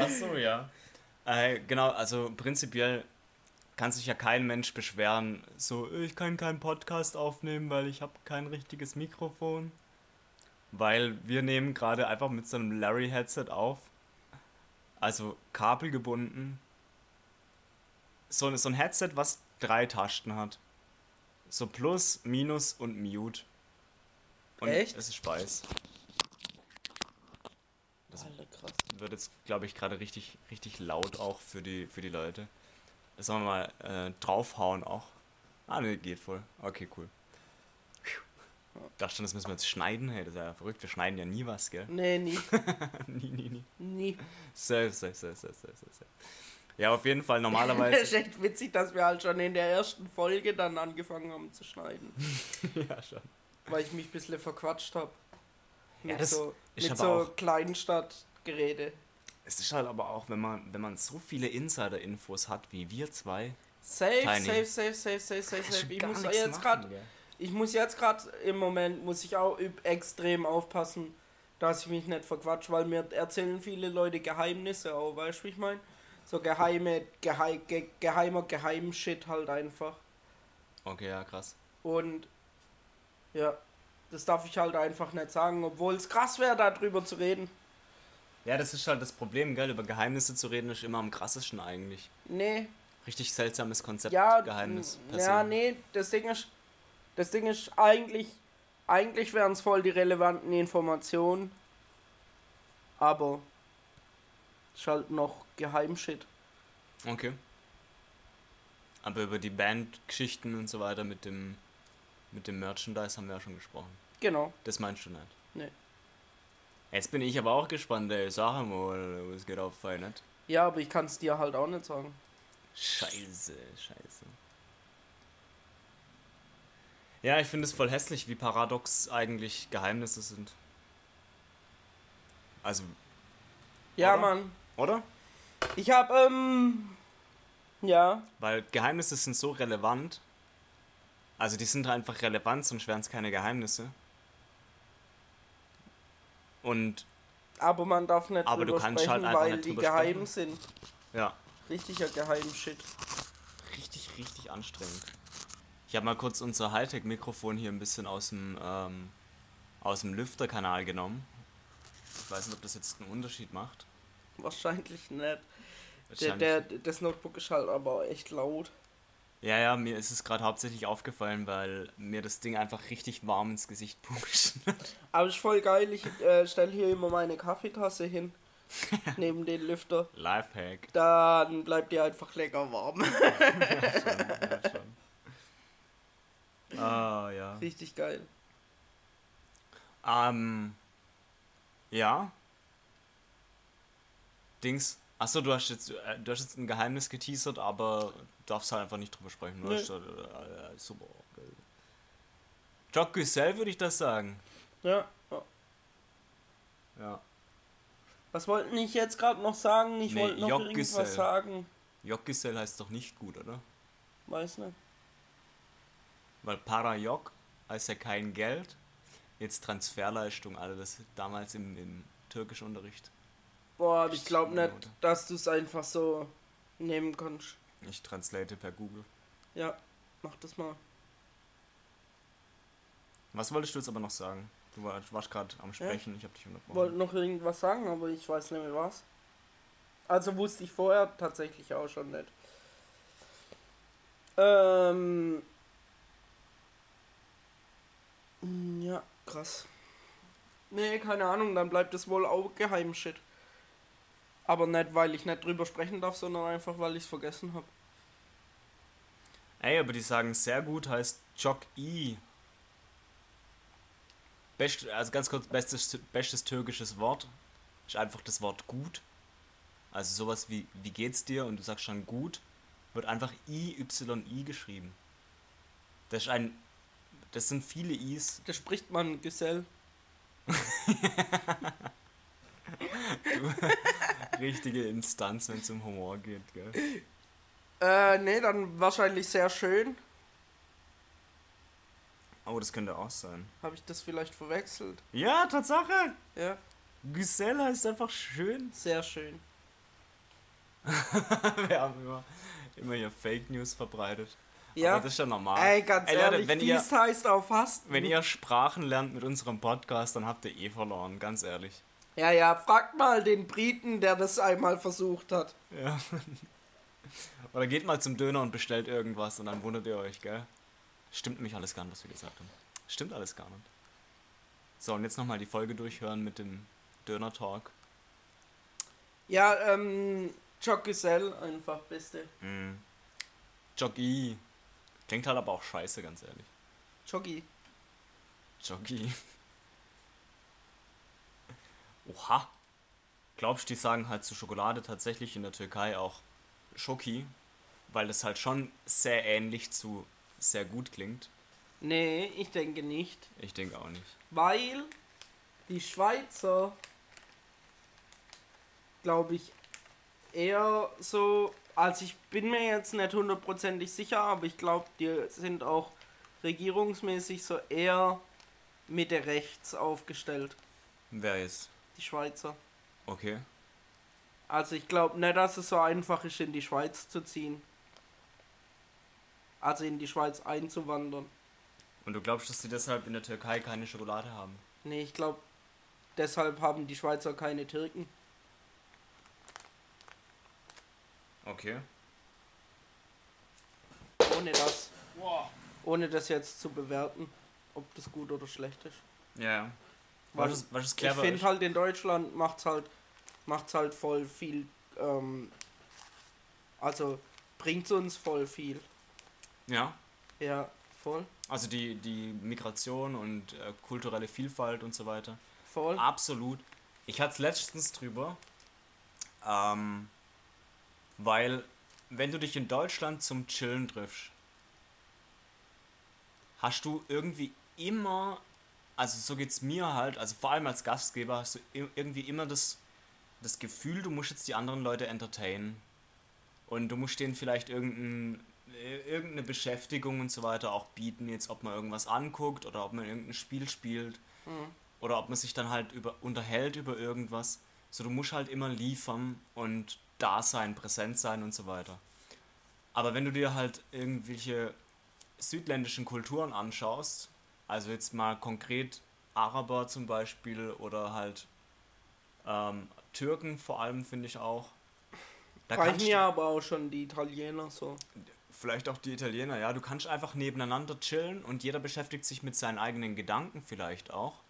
weißen. Achso, ja. Äh, genau, also prinzipiell kann sich ja kein Mensch beschweren, so, ich kann keinen Podcast aufnehmen, weil ich habe kein richtiges Mikrofon. Weil wir nehmen gerade einfach mit so einem Larry-Headset auf. Also kabelgebunden. So, so ein Headset, was drei Tasten hat. So Plus, Minus und Mute. Und Echt? es ist Speis. Das krass. wird jetzt, glaube ich, gerade richtig, richtig laut auch für die, für die Leute. Das sollen wir mal äh, draufhauen auch. Ah, ne, geht voll. Okay, cool. Puh. Dachte schon, das müssen wir jetzt schneiden. Hey, das ist ja verrückt. Wir schneiden ja nie was, gell? Nee, nie. *laughs* nie, nie, nie. Nie. Safe, safe, safe, safe, safe, safe. Ja, auf jeden Fall Das normalerweise. *laughs* ist echt witzig, dass wir halt schon in der ersten Folge dann angefangen haben zu schneiden. *laughs* ja, schon. Weil ich mich ein bisschen verquatscht habe. Ja, Mit das so, mit so auch- Kleinstadtgerede. Es ist halt aber auch, wenn man, wenn man so viele Insider-Infos hat wie wir zwei. Safe, Tiny. safe, safe, safe, safe, safe, safe. Ich muss jetzt gerade? Ich muss jetzt gerade im Moment muss ich auch extrem aufpassen, dass ich mich nicht verquatsch, weil mir erzählen viele Leute Geheimnisse auch, weißt du, wie ich meine? So geheime, gehei, ge, geheimer Geheimshit halt einfach. Okay, ja, krass. Und ja, das darf ich halt einfach nicht sagen, obwohl es krass wäre, darüber zu reden. Ja, das ist halt das Problem, gell? Über Geheimnisse zu reden ist immer am krassesten eigentlich. Nee, Richtig seltsames Konzept, Ja, Geheimnis. ja, nee, das Ding ist, das Ding ist eigentlich, eigentlich wären es voll die relevanten Informationen, aber ist halt noch Geheimshit. Okay. Aber über die Bandgeschichten und so weiter mit dem, mit dem Merchandise haben wir ja schon gesprochen. Genau. Das meinst du nicht? Nee. Jetzt bin ich aber auch gespannt, ey. Sag mal, was geht auf nicht? Ja, aber ich kann es dir halt auch nicht sagen. Scheiße, scheiße. Ja, ich finde es voll hässlich, wie paradox eigentlich Geheimnisse sind. Also, Ja, Oder? Mann. oder? Ich hab, ähm, ja, Weil Geheimnisse sind so relevant. Also die sind einfach relevant, sonst wären es keine Geheimnisse. Und aber man darf nicht Aber du drüber kannst sprechen, halt einfach weil die geheim sprechen. sind. ja, Richtiger Geheimshit. richtig, richtig anstrengend. Ich habe mal kurz unser Hightech-Mikrofon hier ein bisschen aus dem, ähm, aus dem Lüfterkanal genommen. Ich weiß nicht, ob das jetzt einen Unterschied macht. Wahrscheinlich nicht. Der, Wahrscheinlich- der, das Notebook ist halt aber echt laut. Ja, ja, mir ist es gerade hauptsächlich aufgefallen, weil mir das Ding einfach richtig warm ins Gesicht pusht. *laughs* Aber ist voll geil, ich äh, stelle hier immer meine Kaffeetasse hin. *laughs* neben den Lüfter. Lifehack. Dann bleibt die einfach lecker warm. *laughs* ja, schon. Ah, ja. Richtig geil. Ähm. Ja. Dings. Achso, du hast jetzt, äh, du hast jetzt ein Geheimnis geteasert, aber darfst halt einfach nicht drüber sprechen. Nee. Nee. Ist, äh, äh, super. Jock Güssel würde ich das sagen. Ja. ja. Was wollten ich jetzt gerade noch sagen? Ich Nee, wollte noch Jockgesell. irgendwas sagen. Jock Güssel heißt doch nicht gut, oder? Weiß nicht. Weil Parajok heißt ja kein Geld. Jetzt Transferleistung, Alter, das damals im, im türkischen Unterricht. Boah, ich glaube nicht, Minute. dass du es einfach so nehmen kannst. Ich translate per Google. Ja, mach das mal. Was wolltest du jetzt aber noch sagen? Du war- warst gerade am Sprechen, ich habe dich unterbrochen. Wollte noch irgendwas sagen, aber ich weiß nicht mehr was. Also wusste ich vorher tatsächlich auch schon nicht. Ähm. Ja, krass. Nee, keine Ahnung, dann bleibt es wohl auch Geheimshit. Aber nicht, weil ich nicht drüber sprechen darf, sondern einfach, weil ich es vergessen habe. Ey, aber die sagen sehr gut heißt Jok I. Best, also ganz kurz, bestes, bestes türkisches Wort ist einfach das Wort gut. Also sowas wie, wie geht's dir? Und du sagst schon gut, wird einfach I-Y-I geschrieben. Das ist ein, das sind viele Is. Da spricht man Gesell. *laughs* Richtige Instanz, wenn es um Humor geht, gell? Äh, nee, dann wahrscheinlich sehr schön. Oh, das könnte auch sein. Habe ich das vielleicht verwechselt? Ja, Tatsache! Ja, Giselle heißt einfach schön. sehr schön. *laughs* Wir haben immer, immer hier Fake News verbreitet. Ja. Aber das ist ja normal. Ey, ganz Ey, Leute, ehrlich, wenn ihr, heißt auf Fasten. wenn ihr Sprachen lernt mit unserem Podcast, dann habt ihr eh verloren, ganz ehrlich. Ja, ja, fragt mal den Briten, der das einmal versucht hat. Ja. *laughs* Oder geht mal zum Döner und bestellt irgendwas und dann wundert ihr euch, gell? Stimmt nämlich alles gar nicht, was wir gesagt haben. Stimmt alles gar nicht. So, und jetzt nochmal die Folge durchhören mit dem Döner-Talk. Ja, ähm, Jock Gesell einfach beste. Mm. Joggi. Klingt halt aber auch scheiße, ganz ehrlich. Joggi. Joggi. Oha. Glaubst du, die sagen halt zu Schokolade tatsächlich in der Türkei auch Schoki? Weil das halt schon sehr ähnlich zu sehr gut klingt. Nee, ich denke nicht. Ich denke auch nicht. Weil die Schweizer, glaube ich, eher so, also ich bin mir jetzt nicht hundertprozentig sicher, aber ich glaube, die sind auch regierungsmäßig so eher Mitte rechts aufgestellt, Wer ist? Die Schweizer. Okay. Also ich glaube nicht, dass es so einfach ist, in die Schweiz zu ziehen. Also in die Schweiz einzuwandern. Und du glaubst, dass sie deshalb in der Türkei keine Schokolade haben? Nee, ich glaube, deshalb haben die Schweizer keine Türken. Okay. ohne das, ohne das jetzt zu bewerten, ob das gut oder schlecht ist. Ja. Weil Was ist, was ist ich clever? finde ist? halt in Deutschland macht's halt, macht's halt voll viel, ähm, also bringt's uns voll viel. Ja. Ja, voll, Also die, die Migration und äh, kulturelle Vielfalt und so weiter. voll. Absolut. Ich hatte es letztens drüber, ähm, weil wenn du dich in Deutschland zum Chillen triffst, hast du irgendwie immer, also so geht's mir halt, also vor allem als Gastgeber hast du irgendwie immer das, das Gefühl, du musst jetzt die anderen Leute entertainen. Und du musst denen vielleicht irgendein, äh, irgendeine Beschäftigung und so weiter auch bieten, jetzt ob man irgendwas anguckt oder ob man irgendein Spiel spielt oder ob man sich dann halt über, unterhält über irgendwas. So, du musst halt immer liefern und da sein, präsent sein und so weiter. Aber wenn du dir halt irgendwelche südländischen Kulturen anschaust, also jetzt mal konkret Araber zum Beispiel oder halt ähm, Türken vor allem finde ich auch. Da Reichen ja aber auch schon die Italiener so. vielleicht auch die Italiener, ja. Du kannst einfach nebeneinander chillen und jeder beschäftigt sich mit seinen eigenen Gedanken vielleicht auch.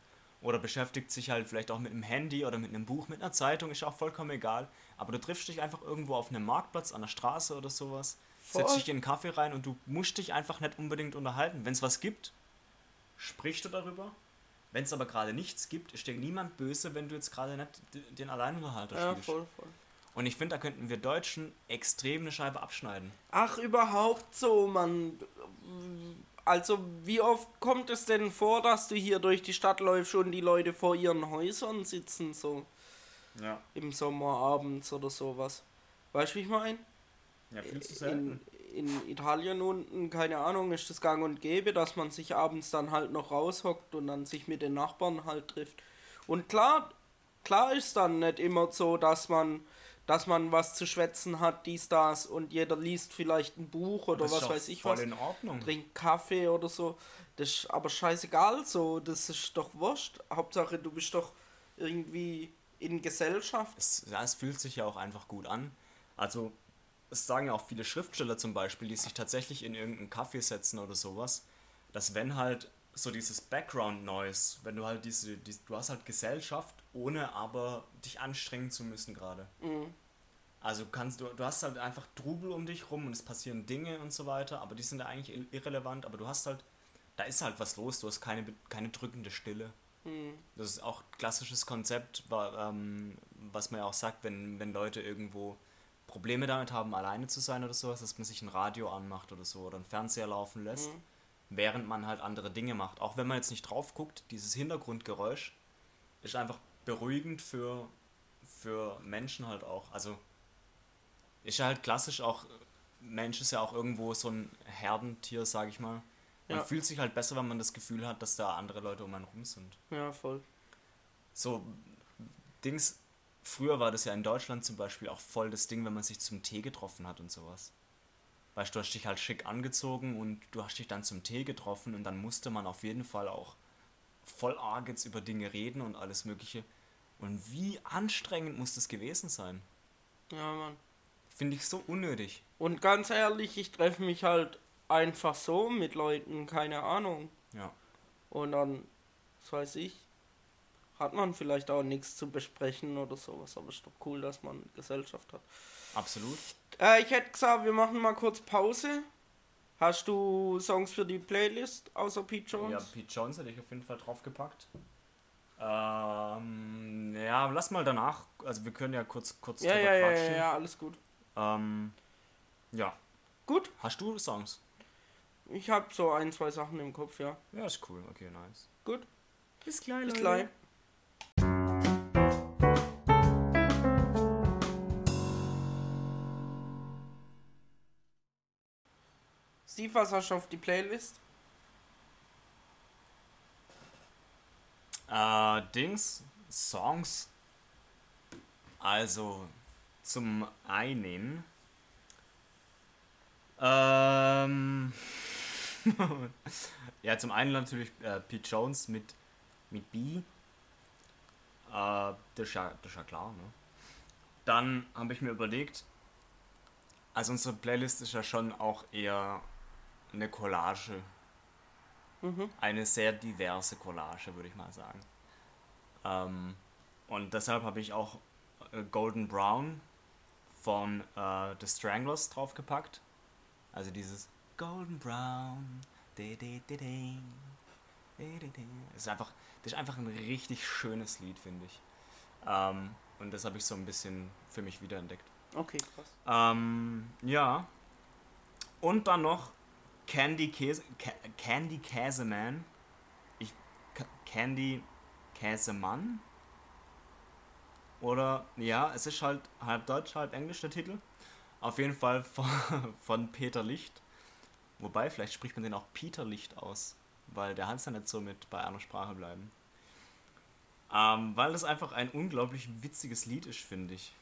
Oder beschäftigt sich halt vielleicht auch mit einem Handy oder mit einem Buch, mit einer Zeitung, ist auch vollkommen egal. Aber du triffst dich einfach irgendwo auf einem Marktplatz, an der Straße oder sowas, setzt dich in einen Kaffee rein und du musst dich einfach nicht unbedingt unterhalten. Wenn es was gibt, sprichst du darüber. Wenn es aber gerade nichts gibt, ist dir niemand böse, wenn du jetzt gerade nicht den Alleinunterhalter Ja, spielst. voll, voll. Und ich finde, da könnten wir Deutschen extrem eine Scheibe abschneiden. Ach, überhaupt so, man. Also, wie oft kommt es denn vor, dass du hier durch die Stadt läufst und die Leute vor ihren Häusern sitzen, so Ja. im Sommer abends oder sowas? Weißt du, wie ich meine? Ja, viel zu In, in Italien unten, keine Ahnung, ist das gang und gäbe, dass man sich abends dann halt noch raushockt und dann sich mit den Nachbarn halt trifft. Und klar, klar ist dann nicht immer so, dass man, dass man was zu schwätzen hat, dies, das und jeder liest vielleicht ein Buch oder was weiß ich voll was, in Ordnung. trinkt Kaffee oder so. Das ist aber scheißegal so, das ist doch wurscht. Hauptsache du bist doch irgendwie in Gesellschaft. Es, ja, es fühlt sich ja auch einfach gut an. Also, es sagen ja auch viele Schriftsteller zum Beispiel, die sich tatsächlich in irgendeinen Kaffee setzen oder sowas, dass wenn halt so dieses Background-Noise, wenn du halt diese, diese, du hast halt Gesellschaft, ohne aber dich anstrengen zu müssen gerade. Also kannst du, du hast halt einfach Trubel um dich rum und es passieren Dinge und so weiter, aber die sind ja eigentlich ir- irrelevant, aber du hast halt, da ist halt was los, du hast keine, keine drückende Stille. Das ist auch klassisches Konzept, ähm, was man ja auch sagt, wenn, wenn Leute irgendwo Probleme damit haben, alleine zu sein oder sowas, dass man sich ein Radio anmacht oder so oder einen Fernseher laufen lässt, während man halt andere Dinge macht. Auch wenn man jetzt nicht drauf guckt, dieses Hintergrundgeräusch ist einfach beruhigend für, für Menschen halt auch. Also ist ja halt klassisch auch, Mensch ist ja auch irgendwo so ein Herdentier, sag ich mal. Man Ja. fühlt sich halt besser, wenn man das Gefühl hat, dass da andere Leute um einen rum sind. Ja, voll. So, Dings, früher war das ja in Deutschland zum Beispiel auch voll das Ding, wenn man sich zum Tee getroffen hat und sowas. Weißt du, du hast dich halt schick angezogen und du hast dich dann zum Tee getroffen und dann musste man auf jeden Fall auch voll arg jetzt über Dinge reden und alles Mögliche. Und wie anstrengend muss das gewesen sein? Ja, Mann. Finde ich so unnötig. Und ganz ehrlich, ich treffe mich halt einfach so mit Leuten, keine Ahnung. Ja. Und dann, was weiß ich, hat man vielleicht auch nichts zu besprechen oder sowas. Aber ist doch cool, dass man Gesellschaft hat. Absolut. Äh, ich hätte gesagt, wir machen mal kurz Pause. Hast du Songs für die Playlist außer Pete Jones? Ja, Pete Jones hätte ich auf jeden Fall draufgepackt. Ähm, ja, lass mal danach, also wir können ja kurz, kurz ja, drüber ja, ja, ja, quatschen. ja, alles gut. Ähm, ja. Gut, Hast du Songs? ich habe so ein, zwei Sachen im Kopf, ja. Ja, ist cool. Okay, nice. Gut, Bis gleich, bis gleich. Steve, was hast auf die Playlist? Äh, Dings, Songs. Also, zum einen. Ähm. *laughs* ja, zum einen natürlich äh, Pete Jones mit, mit B. Äh, das, ist ja, das ist ja klar, ne? Dann habe ich mir überlegt, also unsere Playlist ist ja schon auch eher eine Collage. Mhm. Eine sehr diverse Collage, würde ich mal sagen. Ähm, und deshalb habe ich auch äh, Golden Brown von äh, The Stranglers draufgepackt. Also dieses Golden Brown. De, de, de. Das ist einfach, das ist einfach ein richtig schönes Lied, finde ich. Ähm, und das habe ich so ein bisschen für mich wiederentdeckt. Okay, krass. Ähm, ja. Und dann noch Candy Käse, Ca Candy Käseman. Ich, Ca- Candy Käsemann? Oder, ja, es ist halt halb Deutsch, halb Englisch der Titel. Auf jeden Fall von, *laughs* von Peter Licht. Wobei, vielleicht spricht man den auch Peter Licht aus. Weil der Hans ja nicht so mit bei einer Sprache bleiben. Ähm, weil das einfach ein unglaublich witziges Lied ist, finde ich.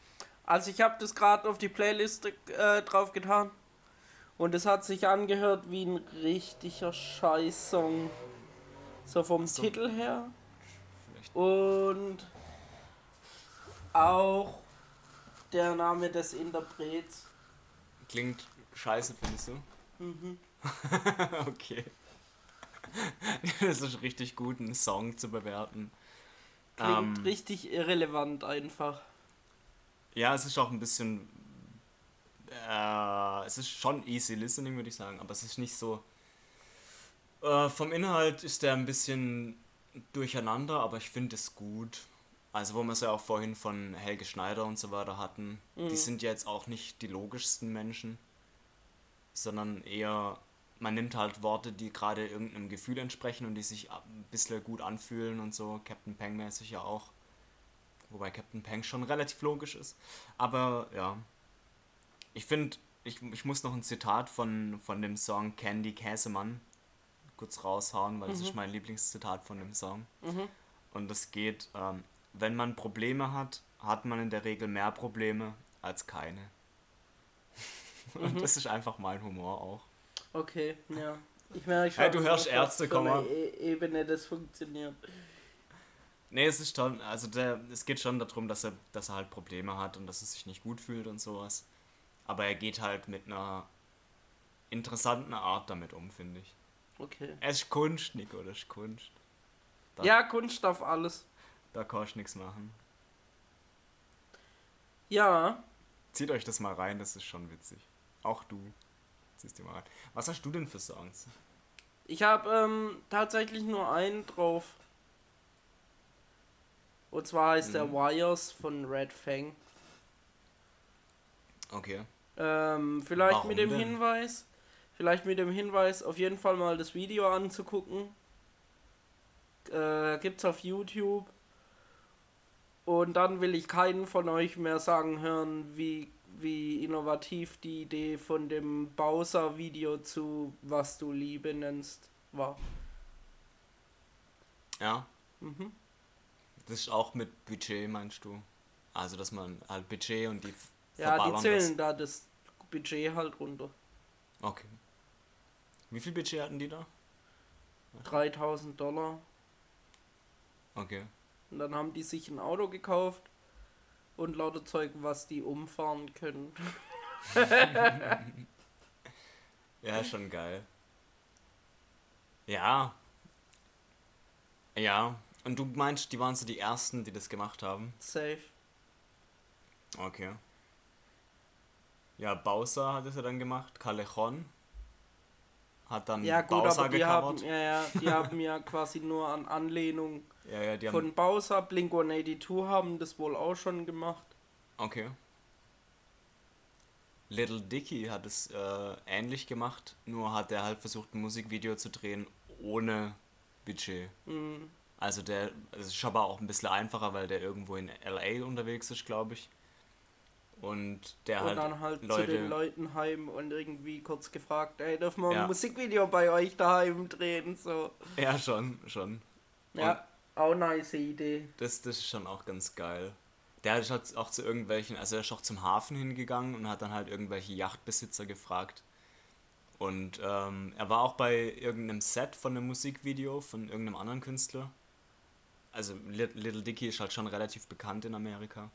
Also ich habe das gerade auf die Playliste äh, drauf getan. Und es hat sich angehört wie ein richtiger Scheißsong. So vom So. Titel her. Vielleicht Und auch der Name des Interprets. Klingt scheiße, findest du? Mhm. *laughs* okay. Das ist richtig gut, einen Song zu bewerten. Klingt Ähm, richtig irrelevant einfach. Ja, es ist auch ein bisschen. Äh, es ist schon easy listening, würde ich sagen, aber es ist nicht so. Äh, vom Inhalt ist der ein bisschen durcheinander, aber ich finde es gut. Also, wo wir es ja auch vorhin von Helge Schneider und so weiter hatten, Mhm. die sind ja jetzt auch nicht die logischsten Menschen, sondern eher. Man nimmt halt Worte, die gerade irgendeinem Gefühl entsprechen und die sich ein bisschen gut anfühlen und so, Captain Peng-mäßig ja auch. Wobei Captain Peng schon relativ logisch ist. Aber ja. Ich finde, ich, ich muss noch ein Zitat von, von dem Song Candy Käsemann kurz raushauen, weil das Mhm. ist mein Lieblingszitat von dem Song. Mhm. Und das geht, ähm, wenn man Probleme hat, hat man in der Regel mehr Probleme als keine. *laughs* Und Mhm. das ist einfach mein Humor auch. Okay, ja. Ich merke schon, Hey, du hörst Ärzte, für komm einer mal. E Ebene das funktioniert. Nee, es ist schon, also der, es geht schon darum, dass er, dass er halt Probleme hat und dass er sich nicht gut fühlt und sowas. Aber er geht halt mit einer interessanten Art damit um, finde ich. Okay. Es ist Kunst, Nico, das ist Kunst. Da- Ja, Kunst auf alles. Da kannst du nichts machen. Ja, Zieht euch das mal rein, das ist schon witzig. Auch du. Ziehst dir mal rein. Was hast du denn für Songs? ich habe ähm, tatsächlich nur einen drauf. Und zwar heißt der Mhm. Wires von Red Fang. Okay. Ähm, vielleicht Warum mit dem denn? Hinweis, vielleicht mit dem Hinweis, auf jeden Fall mal das Video anzugucken. Äh, gibt's auf YouTube. Und dann will ich keinen von euch mehr sagen hören, wie, wie innovativ die Idee von dem Bowser-Video zu Was du Liebe nennst war. Ja. Mhm. Das ist auch mit Budget, meinst du? Also, dass man halt Budget und die Ja, die zählen da das Budget halt runter. Okay. Wie viel Budget hatten die da? 3000 Dollar. Okay. Und dann haben die sich ein Auto gekauft und lauter Zeug, was die umfahren können. *laughs* Ja, schon geil. Ja. Ja. Und du meinst, die waren so die ersten, die das gemacht haben? Safe. Okay. Ja, Bowser hat es ja dann gemacht. Callejon hat dann Ja gut, Bowser aber die haben, gecovert. ja, ja, die *laughs* haben ja quasi nur an Anlehnung Ja, ja, die haben. von Bowser, Blink-182 haben das wohl auch schon gemacht. Okay. Little Dicky hat es äh, ähnlich gemacht, nur hat er halt versucht, ein Musikvideo zu drehen ohne Budget. Mhm. Also der, es ist aber auch ein bisschen einfacher, weil der irgendwo in LA unterwegs ist, glaube ich. Und der und halt, dann halt zu Leute, den Leuten heim und irgendwie kurz gefragt, ey, dürfen wir Ja. ein Musikvideo bei euch daheim drehen? So. ja schon, schon. Ja, auch nice Idee. Das, das ist schon auch ganz geil. Der ist halt auch zu irgendwelchen, also er ist auch zum Hafen hingegangen und hat dann halt irgendwelche Yachtbesitzer gefragt. Und ähm, er war auch bei irgendeinem Set von einem Musikvideo von irgendeinem anderen Künstler. Also Li- Little Dicky ist halt schon relativ bekannt in Amerika.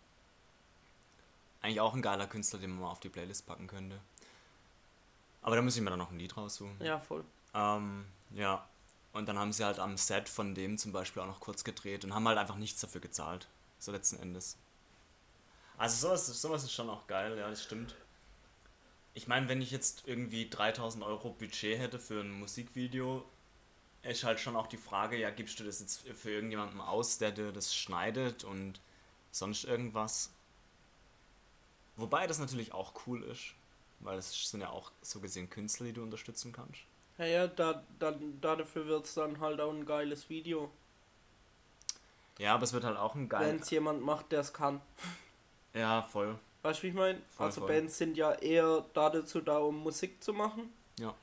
Eigentlich auch ein geiler Künstler, den man mal auf die Playlist packen könnte. Aber da muss ich mir dann noch ein Lied raussuchen. Ja, voll. Ähm, ja. Und dann haben sie halt am Set von dem zum Beispiel auch noch kurz gedreht und haben halt einfach nichts dafür gezahlt. So letzten Endes. Also sowas, sowas ist schon auch geil, ja, das stimmt. Ich meine, wenn ich jetzt irgendwie 3000 Euro Budget hätte für ein Musikvideo, ist halt schon auch die Frage, ja, gibst du das jetzt für irgendjemanden aus, der dir das schneidet und sonst irgendwas? Wobei das natürlich auch cool ist, weil es sind ja auch so gesehen Künstler, die du unterstützen kannst. Ja, ja, da, dann, dafür wird es dann halt auch ein geiles Video. Ja, aber es wird halt auch ein Wenn geiles. es jemand macht, der es kann. *laughs* Ja, voll. Weißt du, wie ich meine? Also voll. Bands sind ja eher dazu da, um Musik zu machen. Ja.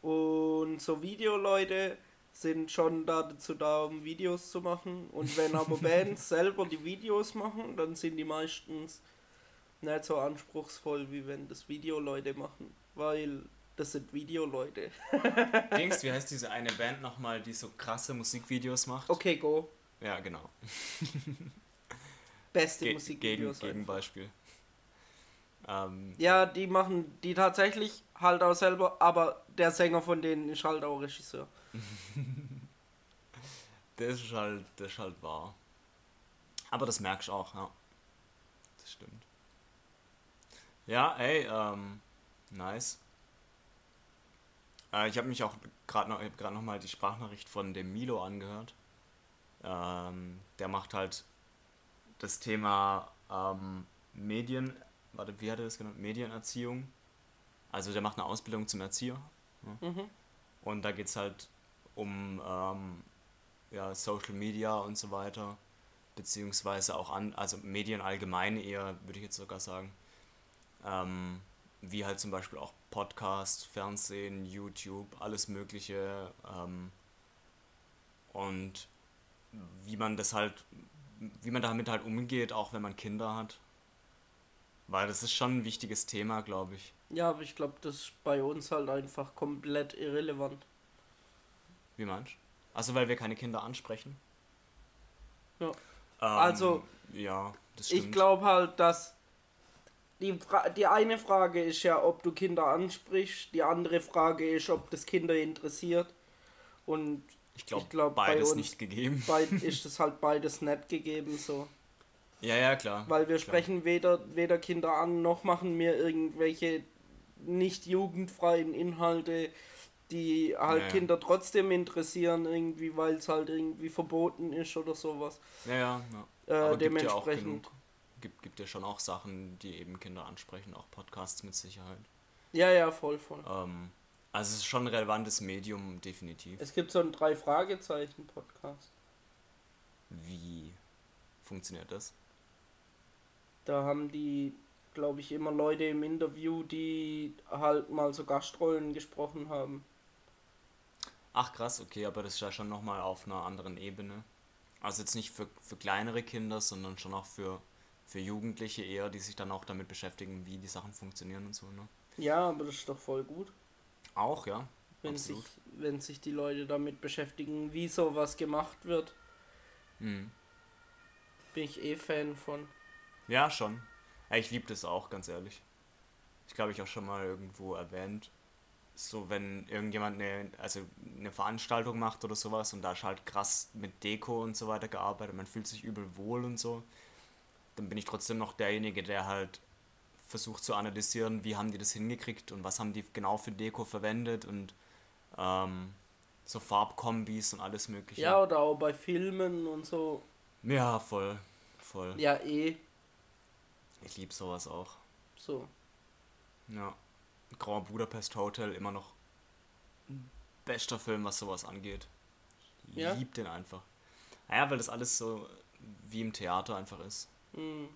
Und so Videoleute sind schon dazu da, um Videos zu machen. Und wenn aber *laughs* Bands selber die Videos machen, dann sind die meistens nicht so anspruchsvoll, wie wenn das Videoleute machen. Weil das sind Videoleute. Dings, *laughs* wie heißt diese eine Band nochmal, die so krasse Musikvideos macht? Okay, go. Ja, genau. *laughs* Beste Ge gegen, Musikvideos. einfach. Gegenbeispiel. Ähm, Ja, die machen die tatsächlich halt auch selber, aber der Sänger von denen ist halt auch Regisseur. *laughs* das ist halt, das ist halt wahr. Aber das merkst du auch, ja. Das stimmt. Ja, ey, ähm, nice. Äh, ich habe mich auch gerade noch, grad noch mal die Sprachnachricht von dem Milo angehört. Ähm, der macht halt das Thema ähm, Medien, warte, wie hat er das genannt? Medienerziehung. Also der macht eine Ausbildung zum Erzieher. Mhm. Und da geht es halt um ähm, ja, Social Media und so weiter, beziehungsweise auch an, also Medien allgemein eher, würde ich jetzt sogar sagen. Ähm, wie halt zum Beispiel auch Podcast, Fernsehen, YouTube, alles Mögliche. Ähm, und wie man das halt, wie man damit halt umgeht, auch wenn man Kinder hat. Weil das ist schon ein wichtiges Thema, glaube ich. Ja, aber ich glaube, das ist bei uns halt einfach komplett irrelevant. Wie meinst du? Also weil wir keine Kinder ansprechen? Ja. Ähm, Also, Ja, das stimmt. Ich glaube halt, dass die, Fra die eine Frage ist ja, ob du Kinder ansprichst, die andere Frage ist, ob das Kinder interessiert. Und ich glaube, glaub, bei beides uns- nicht gegeben. beid *laughs* ist es halt beides nicht gegeben so. Ja, ja, klar. Weil wir klar. sprechen weder, weder Kinder an, noch machen wir irgendwelche nicht jugendfreien Inhalte, die halt Ja, ja. Kinder trotzdem interessieren, irgendwie, weil es halt irgendwie verboten ist oder sowas. Ja, ja, ja. Äh, dementsprechend. Gibt, gibt ja schon auch Sachen, die eben Kinder ansprechen, auch Podcasts mit Sicherheit. Ja, ja, voll, voll. Ähm, also es ist schon ein relevantes Medium, definitiv. Es gibt so einen Drei-Fragezeichen-Podcast. Wie funktioniert das? Da haben die, glaube ich, immer Leute im Interview, die halt mal so Gastrollen gesprochen haben. Ach krass, okay, aber das ist ja schon nochmal auf einer anderen Ebene. Also jetzt nicht für, für kleinere Kinder, sondern schon auch für, für Jugendliche eher, die sich dann auch damit beschäftigen, wie die Sachen funktionieren und so, ne? Ja, aber das ist doch voll gut, Auch, ja. wenn sich, wenn sich die Leute damit beschäftigen, wie sowas gemacht wird. Mhm. Bin ich eh Fan von. Ja, schon. Ja, ich liebe das auch, ganz ehrlich. Ich glaube, ich auch schon mal irgendwo erwähnt. So, wenn irgendjemand eine, also eine Veranstaltung macht oder sowas und da ist halt krass mit Deko und so weiter gearbeitet, man fühlt sich übel wohl und so, dann bin ich trotzdem noch derjenige, der halt versucht zu analysieren, wie haben die das hingekriegt und was haben die genau für Deko verwendet und ähm, so Farbkombis und alles mögliche. Ja, oder auch bei Filmen und so. ja voll, voll. Ja, eh. Ich liebe sowas auch. So. Ja. Grand Budapest Hotel immer noch bester Film, was sowas angeht. Ich Ja? lieb den einfach. Naja, weil das alles so wie im Theater einfach ist. Hm.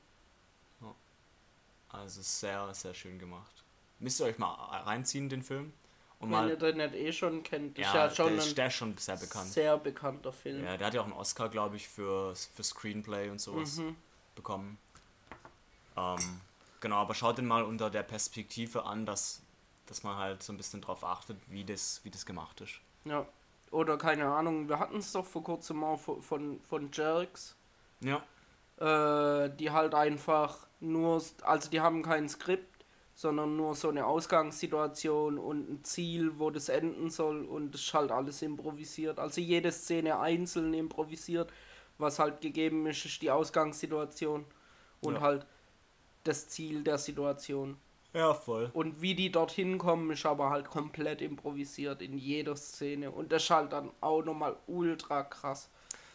Also sehr, sehr schön gemacht. Müsst ihr euch mal reinziehen, den Film? Und Wenn mal. ihr den nicht eh schon kennt, ist ja, ja, schon der, ein ist, der ist schon sehr bekannt. sehr bekannter Film. Ja, der hat ja auch einen Oscar, glaube ich, für, für Screenplay und sowas Mhm. bekommen. Ähm, genau, aber schaut den mal unter der Perspektive an, dass, dass man halt so ein bisschen drauf achtet, wie das, wie das gemacht ist. Ja. Oder keine Ahnung, wir hatten es doch vor kurzem auch von, von, von Jerks, Ja. Äh, die halt einfach nur, also die haben kein Skript, sondern nur so eine Ausgangssituation und ein Ziel, wo das enden soll und es ist halt alles improvisiert. Also jede Szene einzeln improvisiert, was halt gegeben ist, ist die Ausgangssituation und Ja. halt das Ziel der Situation. Ja, voll. Und wie die dorthin kommen, ist aber halt komplett improvisiert in jeder Szene. Und das ist halt dann auch nochmal ultra krass.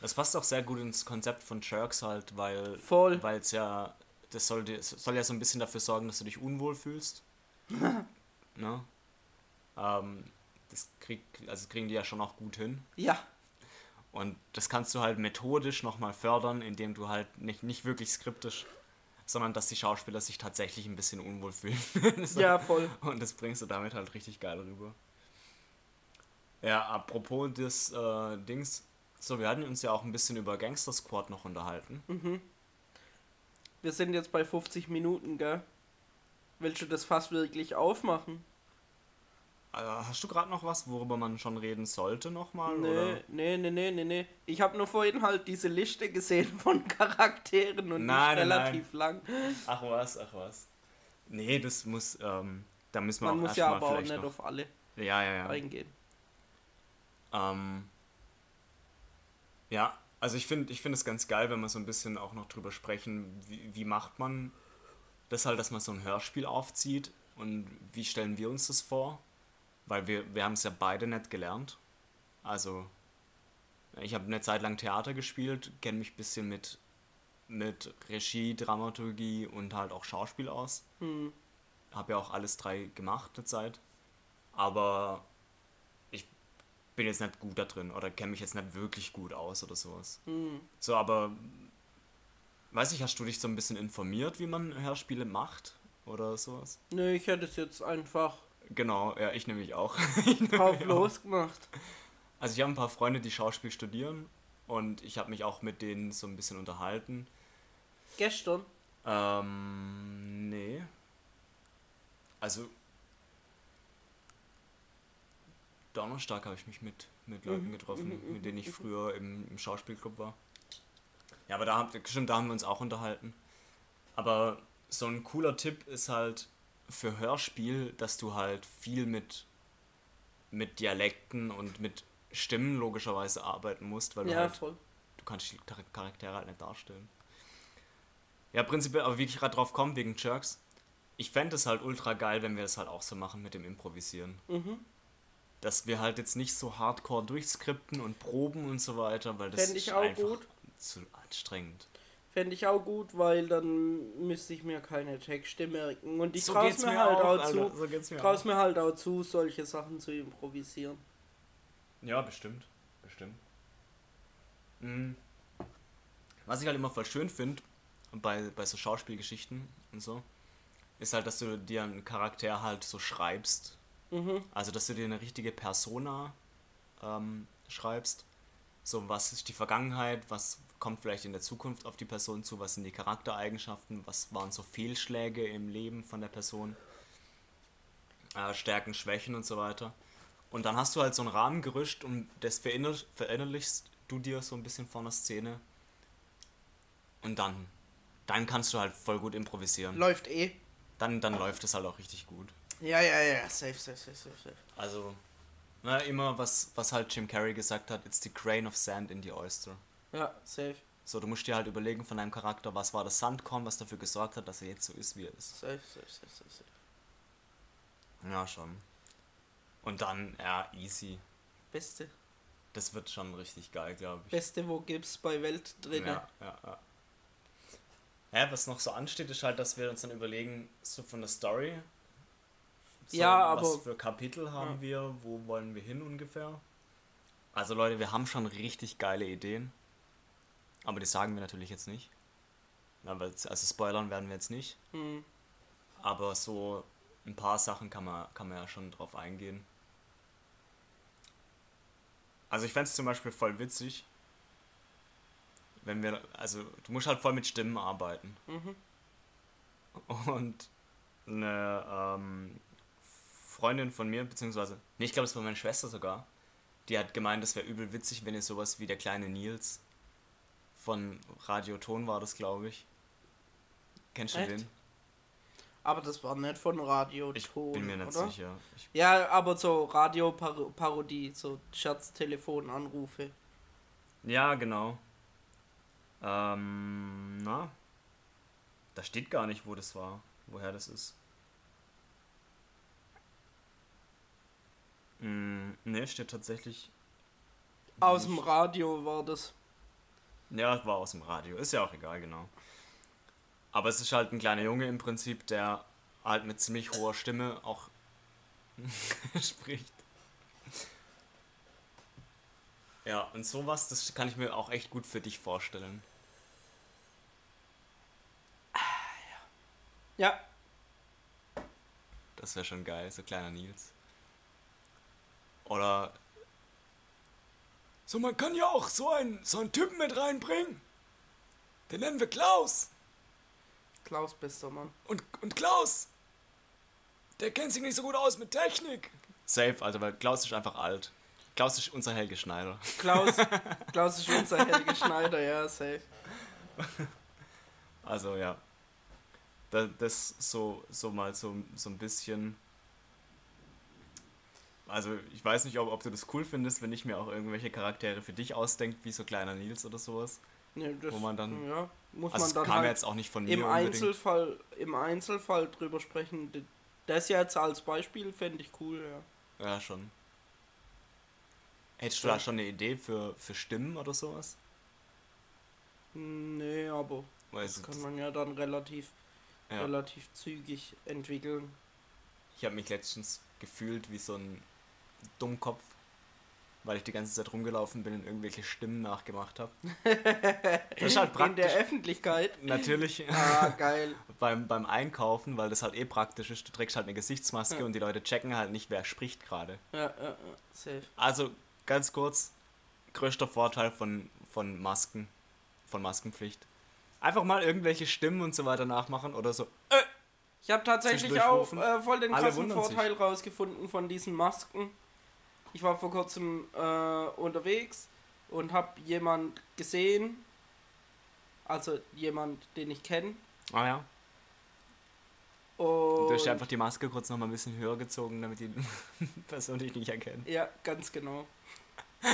Das passt auch sehr gut ins Konzept von Jerks halt, weil Voll. weil es ja das soll soll ja so ein bisschen dafür sorgen, dass du dich unwohl fühlst. *laughs* ne? Ähm, das krieg, also kriegen die ja schon auch gut hin. Ja, Und das kannst du halt methodisch nochmal fördern, indem du halt nicht, nicht wirklich skriptisch, sondern dass die Schauspieler sich tatsächlich ein bisschen unwohl fühlen. So. *laughs* ja, voll. Und das bringst du damit halt richtig geil rüber. Ja, apropos des äh, Dings. So, wir hatten uns ja auch ein bisschen über Gangster Squad noch unterhalten. Wir sind jetzt bei 50 Minuten, gell? Willst du das fast wirklich aufmachen? Äh, hast du gerade noch was, worüber man schon reden sollte nochmal? Nee, Oder? nee, nee, nee, nee, nee. Ich habe nur vorhin halt diese Liste gesehen *laughs* von Charakteren und Nein, nein, relativ lang. Ach was, ach was. Nee, das muss, ähm, da müssen wir Man auch muss ja aber auch nicht auf alle Ja, ja, ja. eingehen. Ähm, ja, also ich finde ich finde es ganz geil, wenn wir so ein bisschen auch noch drüber sprechen, wie, wie macht man das halt, dass man so ein Hörspiel aufzieht und wie stellen wir uns das vor? Weil wir, wir haben es ja beide nicht gelernt. Also, ich habe eine Zeit lang Theater gespielt, kenne mich ein bisschen mit, mit Regie, Dramaturgie und halt auch Schauspiel aus. Hm. Habe ja auch alles drei gemacht eine Zeit. Aber bin jetzt nicht gut da drin oder kenne mich jetzt nicht wirklich gut aus oder sowas. Hm. So, aber weiß ich, hast du dich so ein bisschen informiert, wie man Hörspiele macht oder sowas? Nö, ich hätte es jetzt einfach Genau, ja, ich nämlich auch. *laughs* drauf losgemacht. Also ich habe ein paar Freunde, die Schauspiel studieren und ich habe mich auch mit denen so ein bisschen unterhalten. Gestern. Ähm, nee. Also Donnerstag habe ich mich mit, mit Leuten Mhm, getroffen, mhm, mit denen ich mhm. früher im, im Schauspielclub war. Ja, aber da, haben- stimmt, da haben wir uns auch unterhalten. Aber so ein cooler Tipp ist halt für Hörspiel, dass du halt viel mit, mit Dialekten und mit Stimmen logischerweise arbeiten musst, weil du Ja, halt voll. du kannst die Char- Charaktere halt nicht darstellen. Ja, prinzipiell, aber wie ich gerade drauf komme, wegen Jerks, ich fände es halt ultra geil, wenn wir das halt auch so machen mit dem Improvisieren. Mhm. Dass wir halt jetzt nicht so hardcore durchskripten und proben und so weiter, weil das Fänd ich ist auch einfach gut. zu anstrengend. Fände ich auch gut, weil dann müsste ich mir keine Texte merken. Und ich so traue geht's mir, halt auch zu, So mir mir halt auch zu, solche Sachen zu improvisieren. Ja, bestimmt. Bestimmt. Mhm. Was ich halt immer voll schön finde, bei, bei so Schauspielgeschichten und so, ist halt, dass du dir einen Charakter halt so schreibst. Mhm. Also, dass du dir eine richtige Persona ähm, schreibst. So, was ist die Vergangenheit, was kommt vielleicht in der Zukunft auf die Person zu, was sind die Charaktereigenschaften, was waren so Fehlschläge im Leben von der Person, äh, Stärken, Schwächen und so weiter. Und dann hast du halt so ein Rahmengerüst und das verinner verinnerlichst du dir so ein bisschen vor einer Szene. Und dann, dann kannst du halt voll gut improvisieren. Läuft eh. Dann, dann läuft es halt auch richtig gut. Ja, ja, ja, safe, safe, safe, safe, safe. Also, na, immer was, was halt Jim Carrey gesagt hat, it's the grain of sand in the oyster. Ja, safe, So, du musst dir halt überlegen von deinem Charakter, was war das Sandkorn, was dafür gesorgt hat, dass er jetzt so ist, wie er ist. safe, safe, safe, safe, safe. Ja, schon. Und dann, ja, easy. Beste. Das wird schon richtig geil, glaube ich. Beste, wo gibt's bei Welt drin. Ja, ja, ja. Ja, was noch so ansteht, ist halt, dass wir uns dann überlegen, so von der Story. So, Ja, Was aber- für Kapitel haben Ja. wir? Wo wollen wir hin ungefähr? Also, Leute, wir haben schon richtig geile Ideen. Aber die sagen wir natürlich jetzt nicht. Aber also, spoilern werden wir jetzt nicht. Hm. Aber so ein paar Sachen kann man, kann man ja schon drauf eingehen. Also ich fände es zum Beispiel voll witzig, wenn wir, also du musst halt voll mit Stimmen arbeiten. Mhm. Und eine ähm, Freundin von mir, beziehungsweise, nee, ich glaube, es war meine Schwester sogar, die hat gemeint, das wäre übel witzig, wenn ihr sowas wie der kleine Nils von Radio Ton war das, glaube ich. Kennst du Echt? den? Aber das war nicht von Radio Ich Ton, bin mir nicht oder? sicher. Ich, Ja, aber so Radio-Parodie, so Scherztelefonanrufe. ja, genau. Ähm, na? Da steht gar nicht, wo das war. Woher das ist. Mm, ne, steht tatsächlich. Aus dem nicht. Radio war das. Ja, war aus dem Radio. Ist ja auch egal, genau. Aber es ist halt ein kleiner Junge im Prinzip, der halt mit ziemlich hoher Stimme auch *laughs* spricht. Ja, und sowas, das kann ich mir auch echt gut für dich vorstellen. Ja, Das wäre schon geil, so kleiner Nils. Oder. So, man kann ja auch so einen, so einen Typen mit reinbringen. Den nennen wir Klaus. Klaus bester Mann. Und, und Klaus, der kennt sich nicht so gut aus mit Technik. Safe, also weil Klaus ist einfach alt. Klaus ist unser Helge Schneider. Klaus, *laughs* Klaus ist unser Helge Schneider, ja, safe. Also ja. Da, das so, so mal so, so ein bisschen. Also ich weiß nicht, ob, ob du das cool findest, wenn ich mir auch irgendwelche Charaktere für dich ausdenke, wie so kleiner Nils oder sowas. Nee, das, Wo man dann- ja, muss Also man dann kam halt jetzt auch nicht von mir im unbedingt. Einzelfall, im Einzelfall drüber sprechen. Das jetzt als Beispiel fände ich cool, ja. Ja, schon. Hättest du Ja. da schon eine Idee für, für Stimmen oder sowas? Nee, aber Weil das kann man ja dann relativ, ja. relativ zügig entwickeln. Ich habe mich letztens gefühlt wie so ein Dummkopf, weil ich die ganze Zeit rumgelaufen bin und irgendwelche Stimmen nachgemacht habe. *laughs* Das ist halt In praktisch. der Öffentlichkeit. Natürlich Ah, geil. *laughs* beim, beim Einkaufen, weil das halt eh praktisch ist. Du trägst halt eine Gesichtsmaske Ja. und die Leute checken halt nicht, wer spricht gerade. Ja, ja, ja, safe. Also ganz kurz, größter Vorteil von, von Masken, von Maskenpflicht. Einfach mal irgendwelche Stimmen und so weiter nachmachen oder so. Ich habe tatsächlich auch äh, voll den krassen wundern sich. Vorteil rausgefunden von diesen Masken. Ich war vor kurzem äh, unterwegs und habe jemand gesehen, also jemand, den ich kenne. Ah ja. Und Du hast dir einfach die Maske kurz noch mal ein bisschen höher gezogen, damit die *laughs* Person dich nicht erkennt. ja, ganz genau. *laughs*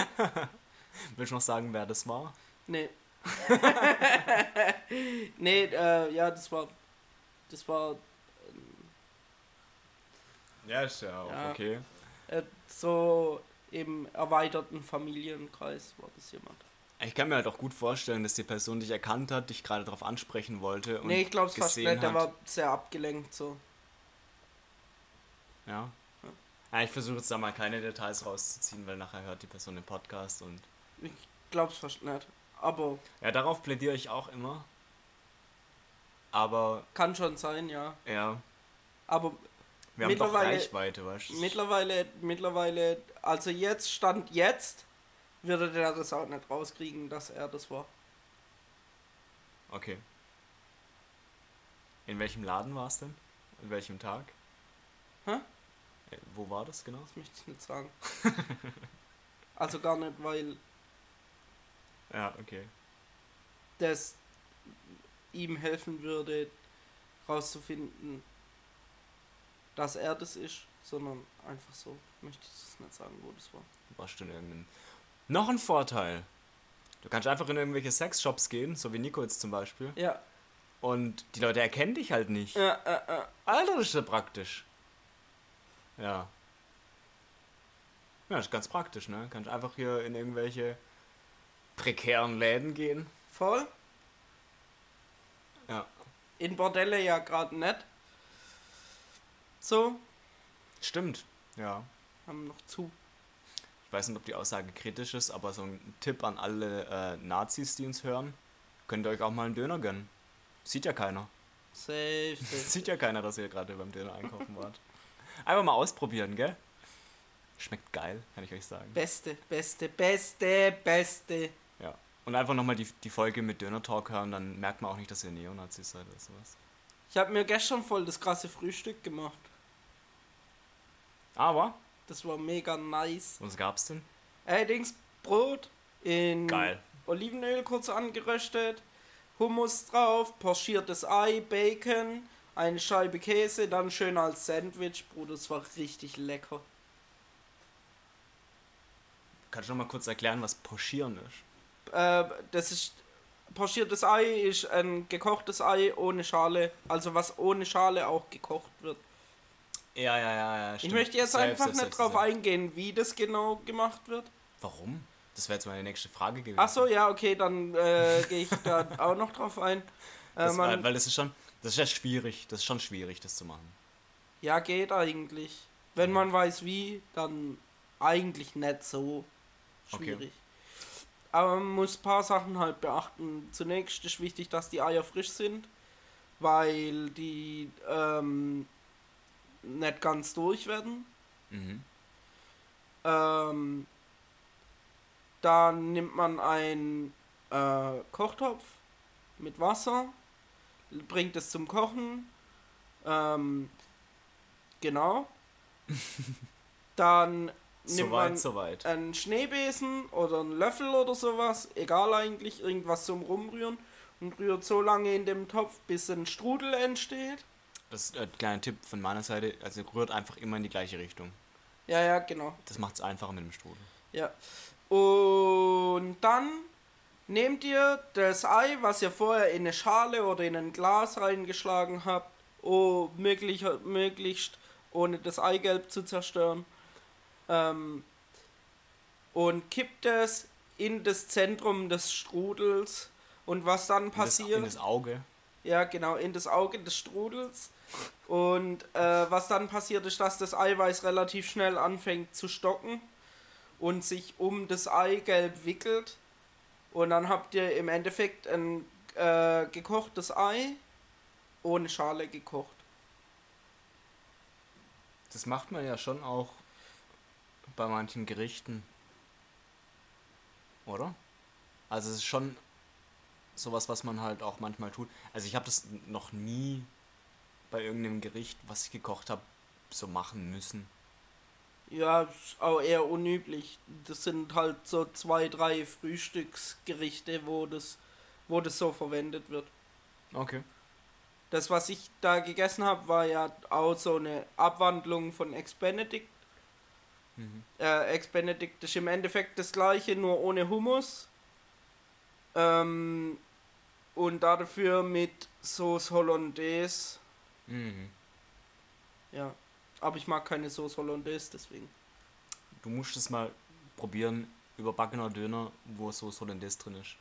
Willst du noch sagen, wer das war? Nee. *laughs* nee, äh, ja, das war. Das war Ja, ist ja auch Ja. okay. Äh, so im erweiterten Familienkreis war das jemand. Ich kann mir halt auch gut vorstellen, dass die Person dich erkannt hat, dich gerade darauf ansprechen wollte. Und nee, ich glaube es fast nicht, der war sehr abgelenkt so. Ja. ja ich versuche jetzt da mal keine Details rauszuziehen, weil nachher hört die Person den Podcast und. Ich glaub's fast nicht. Aber Ja, darauf plädiere ich auch immer. Aber, kann schon sein, ja. ja, Aber wir haben doch Mittlerweile- Reichweite, weißt du? mittlerweile, mittlerweile, also jetzt stand jetzt, würde der das auch nicht rauskriegen, dass er das war. Okay. In welchem Laden war es denn? In welchem Tag? Hä? Äh, Wo war das genau? Das möchte ich nicht sagen. *laughs* also gar nicht, weil Ja, okay. das ihm helfen würde, rauszufinden, dass er das ist, sondern einfach so, möchte ich das nicht sagen, wo das war. War schon irgendein. Noch ein Vorteil. Du kannst einfach in irgendwelche Sexshops gehen, so wie Nico jetzt zum Beispiel. Ja, Und die Leute erkennen dich halt nicht. ja, äh, äh. Alter, das ist ja praktisch. Ja. Ja, das ist ganz praktisch, ne? Kannst einfach hier in irgendwelche prekären Läden gehen. voll. Ja. In Bordelle ja gerade nicht. So, Stimmt. Ja. haben noch zu. Ich weiß nicht, ob die Aussage kritisch ist, aber so ein Tipp an alle äh, Nazis, die uns hören. Könnt ihr euch auch mal einen Döner gönnen. Sieht ja keiner. Safe. *laughs* Sieht ja keiner, dass ihr gerade beim Döner einkaufen wart. Einfach mal ausprobieren, gell? Schmeckt geil, kann ich euch sagen. Beste, beste, beste, beste. Ja. Und einfach nochmal die, die Folge mit Döner Talk hören, dann merkt man auch nicht, dass ihr Neonazis seid oder sowas. Ich habe mir gestern voll das krasse Frühstück gemacht. Aber, Das war mega nice. was gab's denn? Allerdings Brot in Geil. Olivenöl kurz angeröstet, Hummus drauf, pochiertes Ei, Bacon, eine Scheibe Käse, dann schön als Sandwich, Bruder, das war richtig lecker. Kannst du noch mal kurz erklären, was Pochieren ist? Äh, das ist pochiertes Ei ist ein gekochtes Ei ohne Schale, also was ohne Schale auch gekocht wird. Ja, ja, ja, ja. Ich möchte jetzt Safe, einfach safe, nicht safe, drauf safe. eingehen, wie das genau gemacht wird. Warum? Das wäre jetzt meine nächste Frage gewesen. Ach so, ja, okay, dann äh, gehe ich da *laughs* auch noch drauf ein. Äh, Das, man, weil, weil das ist schon, das ist ja schwierig. Das ist schon schwierig, das zu machen. ja, geht eigentlich. Wenn man weiß wie, dann eigentlich nicht so Okay. schwierig. Aber man muss ein paar Sachen halt beachten. Zunächst ist wichtig, dass die Eier frisch sind, weil die ähm, nicht ganz durch werden. Mhm. Ähm, dann nimmt man einen äh, Kochtopf mit Wasser, bringt es zum Kochen. Ähm, genau. *laughs* Dann nimmt man Soweit, soweit. einen Schneebesen oder einen Löffel oder sowas, egal eigentlich, irgendwas zum Rumrühren und rührt so lange in dem Topf, bis ein Strudel entsteht. Das ist ein kleiner Tipp von meiner Seite. Also rührt einfach immer in die gleiche Richtung. Ja, ja, genau. Das macht es einfacher mit dem Strudel. Ja. Und dann nehmt ihr das Ei, was ihr vorher in eine Schale oder in ein Glas reingeschlagen habt, oh, möglich, möglichst ohne das Eigelb zu zerstören, ähm, und kippt es in das Zentrum des Strudels. Und was dann In das, passiert? in das Auge. Ja, genau, in das Auge des Strudels. Und äh, was dann passiert ist, dass das Eiweiß relativ schnell anfängt zu stocken und sich um das Eigelb wickelt. Und dann habt ihr im Endeffekt ein äh, gekochtes Ei ohne Schale gekocht. Das macht man ja schon auch bei manchen Gerichten. Oder? Also es ist schon sowas, was man halt auch manchmal tut. Also ich habe das noch nie bei irgendeinem Gericht, was ich gekocht habe, so machen müssen. Ja, ist auch eher unüblich. Das sind halt so zwei, drei Frühstücksgerichte, wo das, wo das so verwendet wird. Okay. Das, was ich da gegessen habe, war ja auch so eine Abwandlung von Ex Benedict. Mhm. Äh, Ex Benedict ist im Endeffekt das gleiche, nur ohne Hummus. Ähm, und dafür mit Sauce Hollandaise. Mhm. Ja. Aber ich mag keine Sauce Hollandaise, deswegen. Du musst es mal probieren, überbackener Döner, wo so Hollandaise drin ist.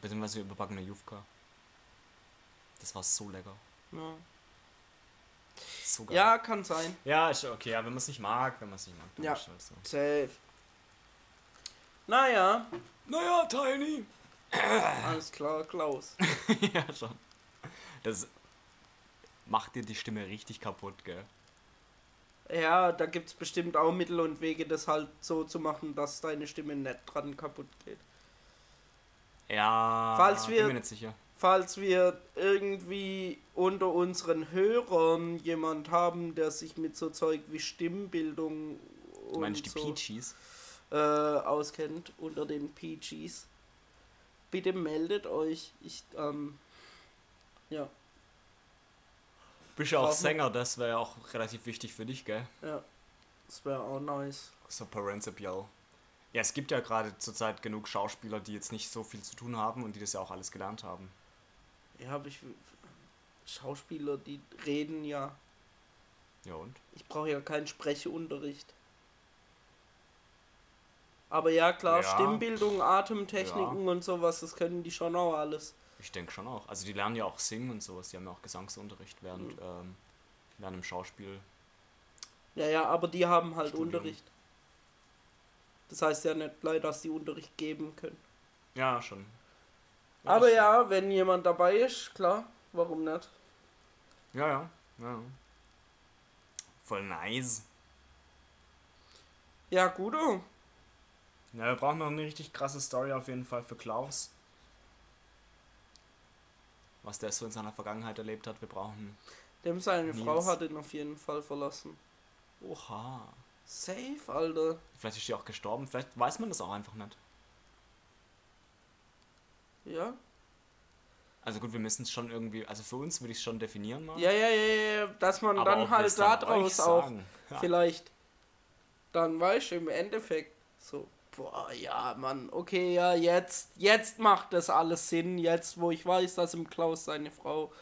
Beziehungsweise überbackener Jufka. Das war so lecker. Ja, So geil. ja kann sein. Ja, ist okay, ja, wenn man es nicht mag, wenn man es nicht mag, Ja. ist halt so. Safe. Naja, Naja, Tiny. alles klar, Klaus. *laughs* ja, schon. Das macht dir die Stimme richtig kaputt, gell? Ja, da gibt's bestimmt auch Mittel und Wege, das halt so zu machen, dass deine Stimme nicht dran kaputt geht. Ja, Falls wir- bin mir nicht sicher. Falls wir irgendwie unter unseren Hörern jemand haben, der sich mit so Zeug wie Stimmbildung Du und so Peaches? äh, auskennt, unter den PGs, bitte meldet euch. Ich, ähm, ja, Bist ja auch Sänger, das wäre ja auch relativ wichtig für dich, gell? ja, das wäre auch nice. So prinzipiell. Ja, es gibt ja gerade zurzeit genug Schauspieler, die jetzt nicht so viel zu tun haben und die das ja auch alles gelernt haben. Ja, aber ich, Schauspieler, die reden ja. Ja und? Ich brauche ja keinen Sprechunterricht. Aber ja, klar, Ja. Stimmbildung, Atemtechniken und sowas, das können die schon auch alles. Ich denke schon auch. Also die lernen ja auch singen und sowas. Die haben ja auch Gesangsunterricht während, Mhm. ähm, während dem Schauspiel. Ja, ja, aber die haben halt Studium. Unterricht. Das heißt ja nicht leider, dass die Unterricht geben können. Ja, schon. aber schon. ja, wenn jemand dabei ist, klar, warum nicht? Ja, ja. ja. Voll nice. Ja, gut. Ja, wir brauchen noch eine richtig krasse Story auf jeden Fall für Klaus. Was der so in seiner Vergangenheit erlebt hat. Wir brauchen. Dem seine Nils. Frau hat ihn auf jeden Fall verlassen. Oha. Safe, Alter. Vielleicht ist die auch gestorben. Vielleicht weiß man das auch einfach nicht. Ja. Also gut, wir müssen es schon irgendwie, also für uns würde ich es schon definieren mal. Ja, ja, ja, ja, dass man Aber dann halt daraus euch auch sagen. Ja. *laughs* vielleicht dann weißt im Endeffekt so, boah, ja, Mann, okay, ja, jetzt, jetzt macht das alles Sinn, jetzt, wo ich weiß, dass im Klaus seine Frau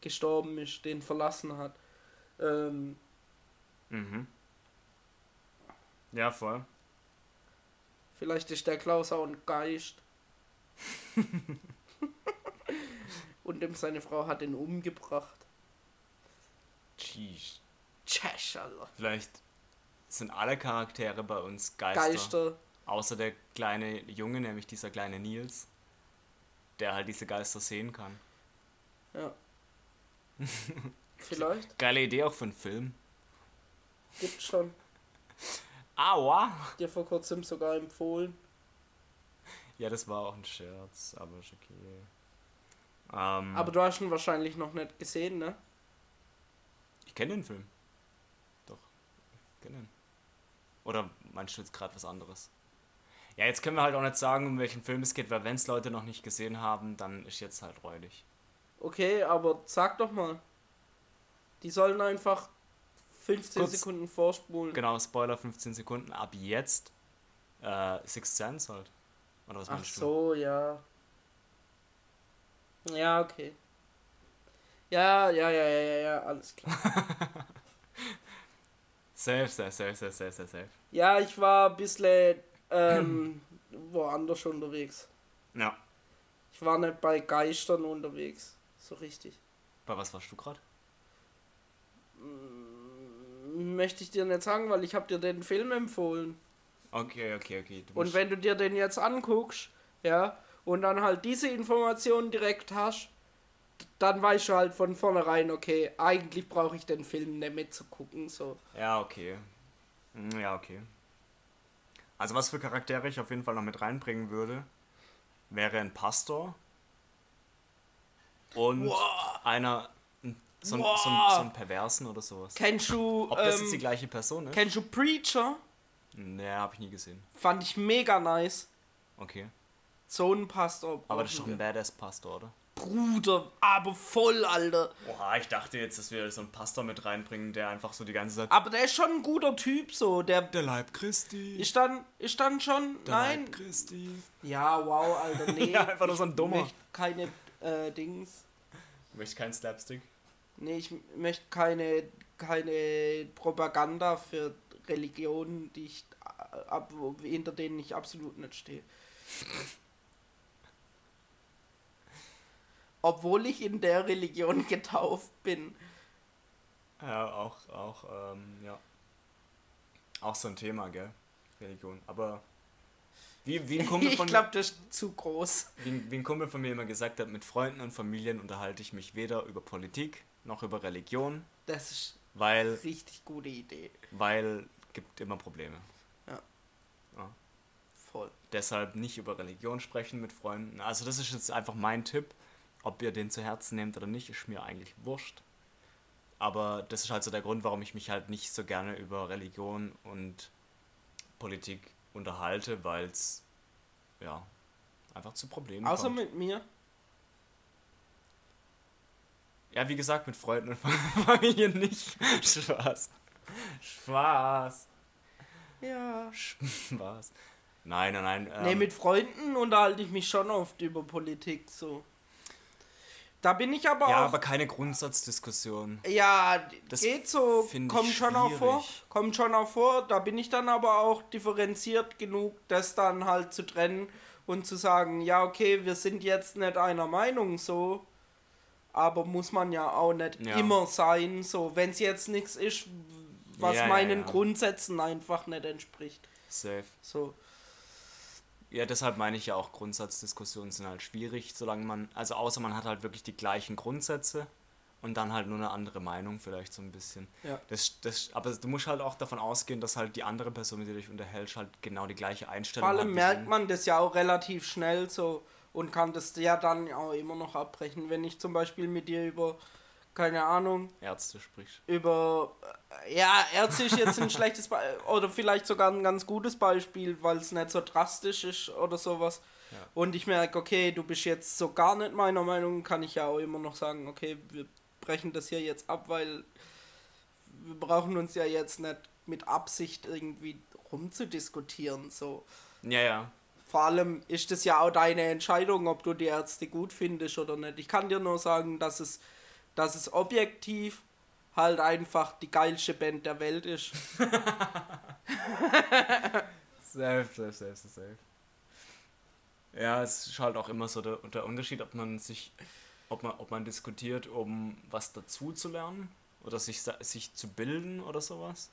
gestorben ist, den verlassen hat. Ähm, Mhm. Ja, voll. vielleicht ist der Klaus auch ein Geist. *laughs* Und ihm seine Frau hat ihn umgebracht. Alter. Vielleicht sind alle Charaktere bei uns Geister. Geister. Außer der kleine Junge, nämlich dieser kleine Nils, der halt diese Geister sehen kann. Ja. *laughs* Vielleicht. Geile Idee auch für einen Film. Gibt's schon. *laughs* Aua! Dir vor kurzem sogar empfohlen. Ja, das war auch ein Scherz, aber ist okay. Ähm, Aber du hast ihn wahrscheinlich noch nicht gesehen, ne? ich kenne den Film. Doch, ich kenne ihn. Oder meinst du jetzt gerade was anderes? Ja, jetzt können wir halt auch nicht sagen, um welchen Film es geht, weil wenn es Leute noch nicht gesehen haben, dann ist jetzt halt räudig. Okay, aber sag doch mal. Die sollen einfach 15 Kurz- Sekunden vorspulen. Genau, Spoiler 15 Sekunden. Ab jetzt äh, Sixth Sense halt. Oder was Ach meinst du? so, ja. Ja, okay. Ja, ja, ja, ja, ja, ja, alles klar. *laughs* Safe, safe, safe, safe, safe, safe, safe. Ja, ich war ein bisschen ähm, *clears throat* woanders unterwegs. Ja. Ich war nicht bei Geistern unterwegs. So richtig. Bei was warst du gerade? Möchte ich dir nicht sagen, weil ich habe dir den Film empfohlen. Okay, okay, okay. Und wenn du dir den jetzt anguckst, ja, und dann halt diese Informationen direkt hast, dann weißt du halt von vornherein, okay, eigentlich brauche ich den Film nicht mitzugucken, so. Ja, okay. Hm, Ja, okay. Also was für Charaktere ich auf jeden Fall noch mit reinbringen würde, wäre ein Pastor und Wow. einer, ein- so, ein, Wow. so, ein, so ein Perversen oder sowas. Kennst du, Ob das jetzt die ähm, gleiche Person ist? kennst du Preacher? Nee, hab ich nie gesehen. Fand ich mega nice. Okay. So ein Pastor. Aber das ist doch ein. Badass-Pastor, oder? Bruder, aber voll, Alter. Oha, ich dachte jetzt, dass wir so einen Pastor mit reinbringen, der einfach so die ganze Zeit... Aber der ist schon ein guter Typ, so. Der Der Leib Christi. ist dann, ist dann schon, der nein. Leib Christi. Ja, wow, Alter, *laughs* nee. Ja, einfach nur so ein ich Dummer. möchte keine äh, Dings. Du möchtest keinen Slapstick? Nee, ich möchte keine, keine Propaganda für Religionen, die ich äh, ab, hinter denen ich absolut nicht stehe. Obwohl ich in der Religion *laughs* getauft bin. Ja, auch, auch, ähm, ja. Auch so ein Thema, gell? Religion. Aber wie, wie, ein Kumpel *laughs* Ich von, glaube, das ist zu groß. wie, wie ein Kumpel von mir immer gesagt hat, mit Freunden und Familien unterhalte ich mich weder über Politik noch über Religion, Das ist weil, eine richtig gute Idee. weil gibt immer Probleme. Voll. Deshalb nicht über Religion sprechen mit Freunden. Also das ist jetzt einfach mein Tipp. Ob ihr den zu Herzen nehmt oder nicht, ist mir eigentlich wurscht. Aber das ist halt so der Grund, warum ich mich halt nicht so gerne über Religion und Politik unterhalte, weil es ja einfach zu Problemen Außer kommt. mit mir. Ja, wie gesagt, mit Freunden und *laughs* Familie nicht. Spaß. Spaß. Ja. Spaß. Nein, nein, nein. Ähm, Nee, mit Freunden unterhalte ich mich schon oft über Politik so. Da bin ich aber ja, auch. aber keine Grundsatzdiskussion. Ja, Das geht so, kommt schon auch vor. Kommt schon auch vor. Da bin ich dann aber auch differenziert genug, das dann halt zu trennen und zu sagen, ja, okay, wir sind jetzt nicht einer Meinung so, aber muss man ja auch nicht Ja. immer sein, so, wenn es jetzt nichts ist, was Ja, ja, meinen ja. Grundsätzen einfach nicht entspricht. Safe. So. Ja, deshalb meine ich ja auch, Grundsatzdiskussionen sind halt schwierig, solange man, also außer man hat halt wirklich die gleichen Grundsätze und dann halt nur eine andere Meinung vielleicht so ein bisschen. Ja. Das, das, aber du musst halt auch davon ausgehen, dass halt die andere Person, mit der du dich unterhältst, halt genau die gleiche Einstellung Vor hat. allem wie merkt man das ja auch relativ schnell so und kann das ja dann auch immer noch abbrechen. Wenn ich zum Beispiel mit dir über keine Ahnung, Ärzte sprichst. über. äh, Ja, Ärzte ist jetzt ein *laughs* schlechtes Beispiel. Oder vielleicht sogar ein ganz gutes Beispiel, weil es nicht so drastisch ist oder sowas. Ja. Und ich merke, okay, du bist jetzt so gar nicht meiner Meinung, kann ich ja auch immer noch sagen, okay, wir brechen das hier jetzt ab, weil wir brauchen uns ja jetzt nicht mit Absicht irgendwie rumzudiskutieren. So. Ja, ja. Vor allem ist es ja auch deine Entscheidung, ob du die Ärzte gut findest oder nicht. Ich kann dir nur sagen, dass es, dass es objektiv halt einfach die geilste Band der Welt ist. *laughs* Safe, safe, safe, safe, safe. Ja, es ist halt auch immer so der, der Unterschied, ob man sich, ob man, ob man diskutiert, um was dazu zu lernen oder sich, sa- sich zu bilden oder sowas.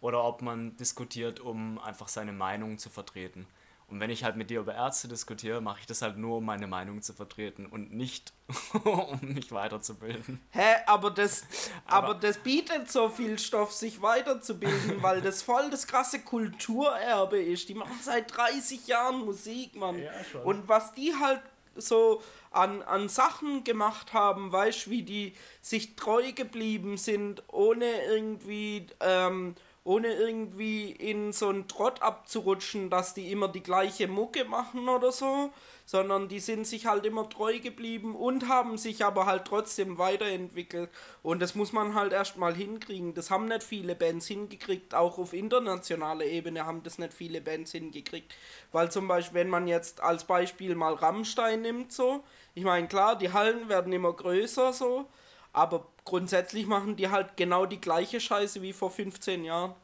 Oder ob man diskutiert, um einfach seine Meinung zu vertreten. Und wenn ich halt mit dir über Ärzte diskutiere, mache ich das halt nur, um meine Meinung zu vertreten und nicht, *laughs* um mich weiterzubilden. Hä, aber das, aber, Aber- das bietet so viel Stoff, sich weiterzubilden, weil das voll das krasse Kulturerbe ist. Die machen seit 30 Jahren Musik, Mann. Ja, schon. Und was die halt so an, an Sachen gemacht haben, weißt wie die sich treu geblieben sind, ohne irgendwie, ähm, ohne irgendwie in so einen Trott abzurutschen, dass die immer die gleiche Mucke machen oder so, sondern die sind sich halt immer treu geblieben und haben sich aber halt trotzdem weiterentwickelt. Und das muss man halt erstmal hinkriegen. Das haben nicht viele Bands hingekriegt, auch auf internationaler Ebene haben das nicht viele Bands hingekriegt. Weil zum Beispiel, wenn man jetzt als Beispiel mal Rammstein nimmt, so, ich meine, klar, die Hallen werden immer größer, so, aber grundsätzlich machen die halt genau die gleiche Scheiße wie vor 15 Jahren.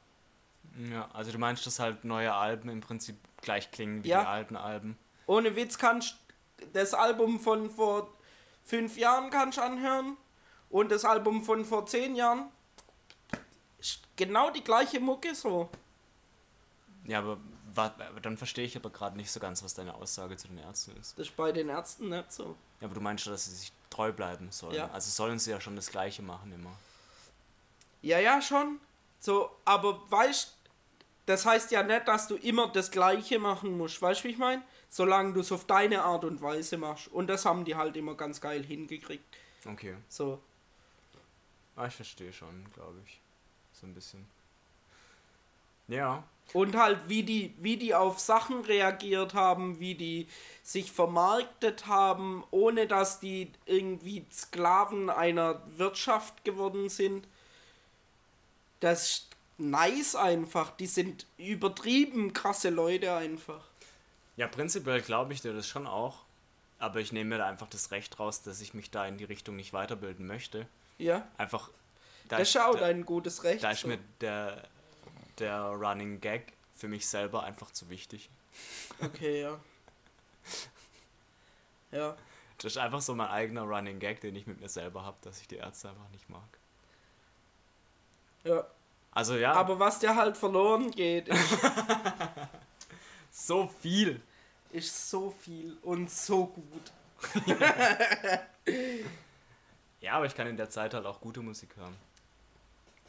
Ja, also du meinst, dass halt neue Alben im Prinzip gleich klingen wie Ja. die alten Alben. Ohne Witz kannst das Album von vor fünf Jahren kannst anhören und das Album von vor zehn Jahren genau die gleiche Mucke so. Ja, aber dann verstehe ich aber gerade nicht so ganz, was deine Aussage zu den Ärzten ist. Das ist bei den Ärzten nicht so. Ja, aber du meinst schon, dass sie sich treu bleiben sollen. Ja. Also sollen sie ja schon das Gleiche machen immer. Ja, ja, schon. So, aber weißt, das heißt ja nicht, dass du immer das Gleiche machen musst. Weißt du, wie ich meine? Solange du es auf deine Art und Weise machst. Und das haben die halt immer ganz geil hingekriegt. Okay. So. Ah, ich verstehe schon, glaube ich. So ein bisschen. Ja. Und halt, wie die, wie die auf Sachen reagiert haben, wie die sich vermarktet haben, ohne dass die irgendwie Sklaven einer Wirtschaft geworden sind. Das ist nice einfach. Die sind übertrieben krasse Leute einfach. Ja, prinzipiell glaube ich dir das schon auch. Aber ich nehme mir da einfach das Recht raus, dass ich mich da in die Richtung nicht weiterbilden möchte. Ja, Einfach. Da das ist- ist auch da- dein gutes Recht. Da ist so. mir der, der Running Gag für mich selber einfach zu wichtig. Okay, ja. *laughs* Ja. Das ist einfach so mein eigener Running Gag, den ich mit mir selber habe, dass ich die Ärzte einfach nicht mag. Ja. Also ja, Aber was dir halt verloren geht, ist, *laughs* so viel. ist so viel und so gut. *laughs* Ja, aber ich kann in der Zeit halt auch gute Musik hören.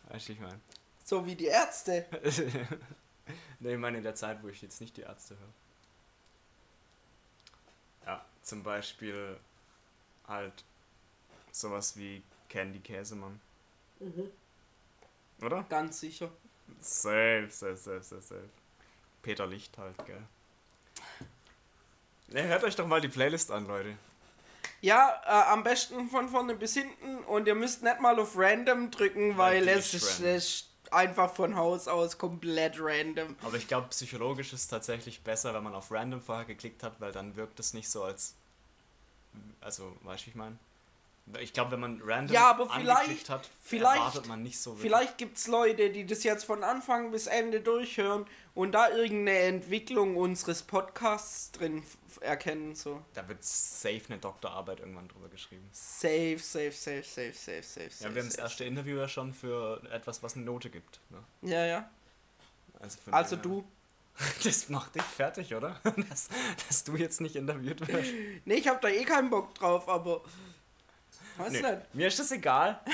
Weißt du, ich meine? So wie die Ärzte. *laughs* ne, ich meine in der Zeit, wo ich jetzt nicht die Ärzte höre. Ja, zum Beispiel halt sowas wie Candy Käsemann. Oder? Ganz sicher. Safe, safe, safe, safe, safe. Peter Licht halt, gell. Ne, hört euch doch mal die Playlist an, Leute. Ja, äh, am besten von vorne bis hinten und ihr müsst nicht mal auf Random drücken, Weil es ist es einfach von Haus aus komplett random. Aber ich glaube, psychologisch ist es tatsächlich besser, wenn man auf Random vorher geklickt hat, weil dann wirkt es nicht so als. Also, weißt du, ich meine? Ich glaube, wenn man random Ja, aber vielleicht- hat, vielleicht- erwartet man nicht so wirklich. Vielleicht gibt es Leute, die das jetzt von Anfang bis Ende durchhören und da irgendeine Entwicklung unseres Podcasts drin erkennen. So. Da wird safe eine Doktorarbeit irgendwann drüber geschrieben. Safe, safe, safe, safe, safe, safe. Ja, wir haben das erste Interview ja schon für etwas, was eine Note gibt. Ne? Ja, ja. Also, Also du. *laughs* Das macht dich fertig, oder? *laughs* Dass, dass du jetzt nicht interviewt wirst. Nee, ich hab da eh keinen Bock drauf, aber. Weiß Nee, nicht. mir ist das egal. *laughs*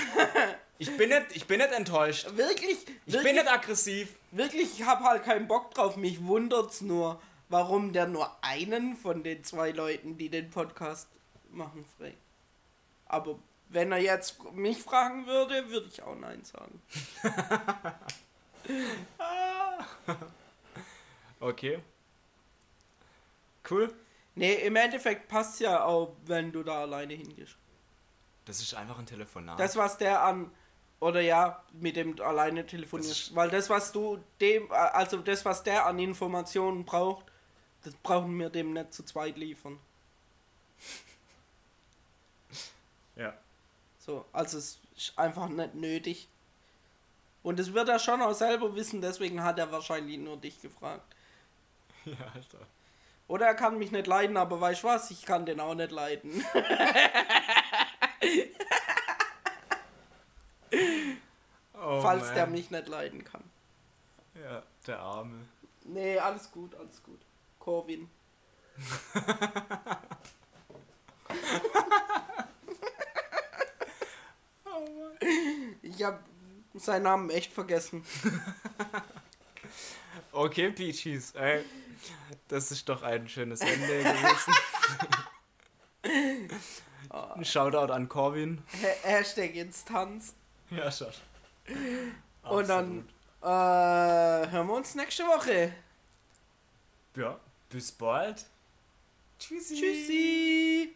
Ich bin nicht, ich bin nicht enttäuscht. Wirklich, Ich wirklich, bin nicht aggressiv. wirklich, ich hab halt keinen Bock drauf. Mich wundert's nur, warum der nur einen von den zwei Leuten, die den Podcast machen, fragt. Aber Wenn er jetzt mich fragen würde, würde ich auch Nein sagen. *laughs* Okay. Cool. Nee, im Endeffekt passt ja auch, wenn du da alleine hingehst. Das ist einfach ein Telefonat. Das, was der an, oder ja, mit dem alleine telefonierst. Weil das, was du dem, also das, was der an Informationen braucht, das brauchen wir dem nicht zu zweit liefern. ja. So, also es ist einfach nicht nötig. Und das wird er schon auch selber wissen, deswegen hat er wahrscheinlich nur dich gefragt. *laughs* Ja, Alter. Oder er kann mich nicht leiden, aber weißt du was, ich kann den auch nicht leiden. *laughs* Oh, falls man. der mich nicht leiden kann. Ja, der Arme. Nee, alles gut, alles gut. Corvin. *laughs* ich hab seinen Namen echt vergessen. *laughs* Okay, Peaches, ey. Das ist doch ein schönes Ende gewesen. *laughs* Ein Shoutout an Corvin. Ha- Hashtag Instanz. Ja, schon. Und dann äh, hören wir uns nächste Woche. Ja, bis bald. Tschüssi. Tschüssi.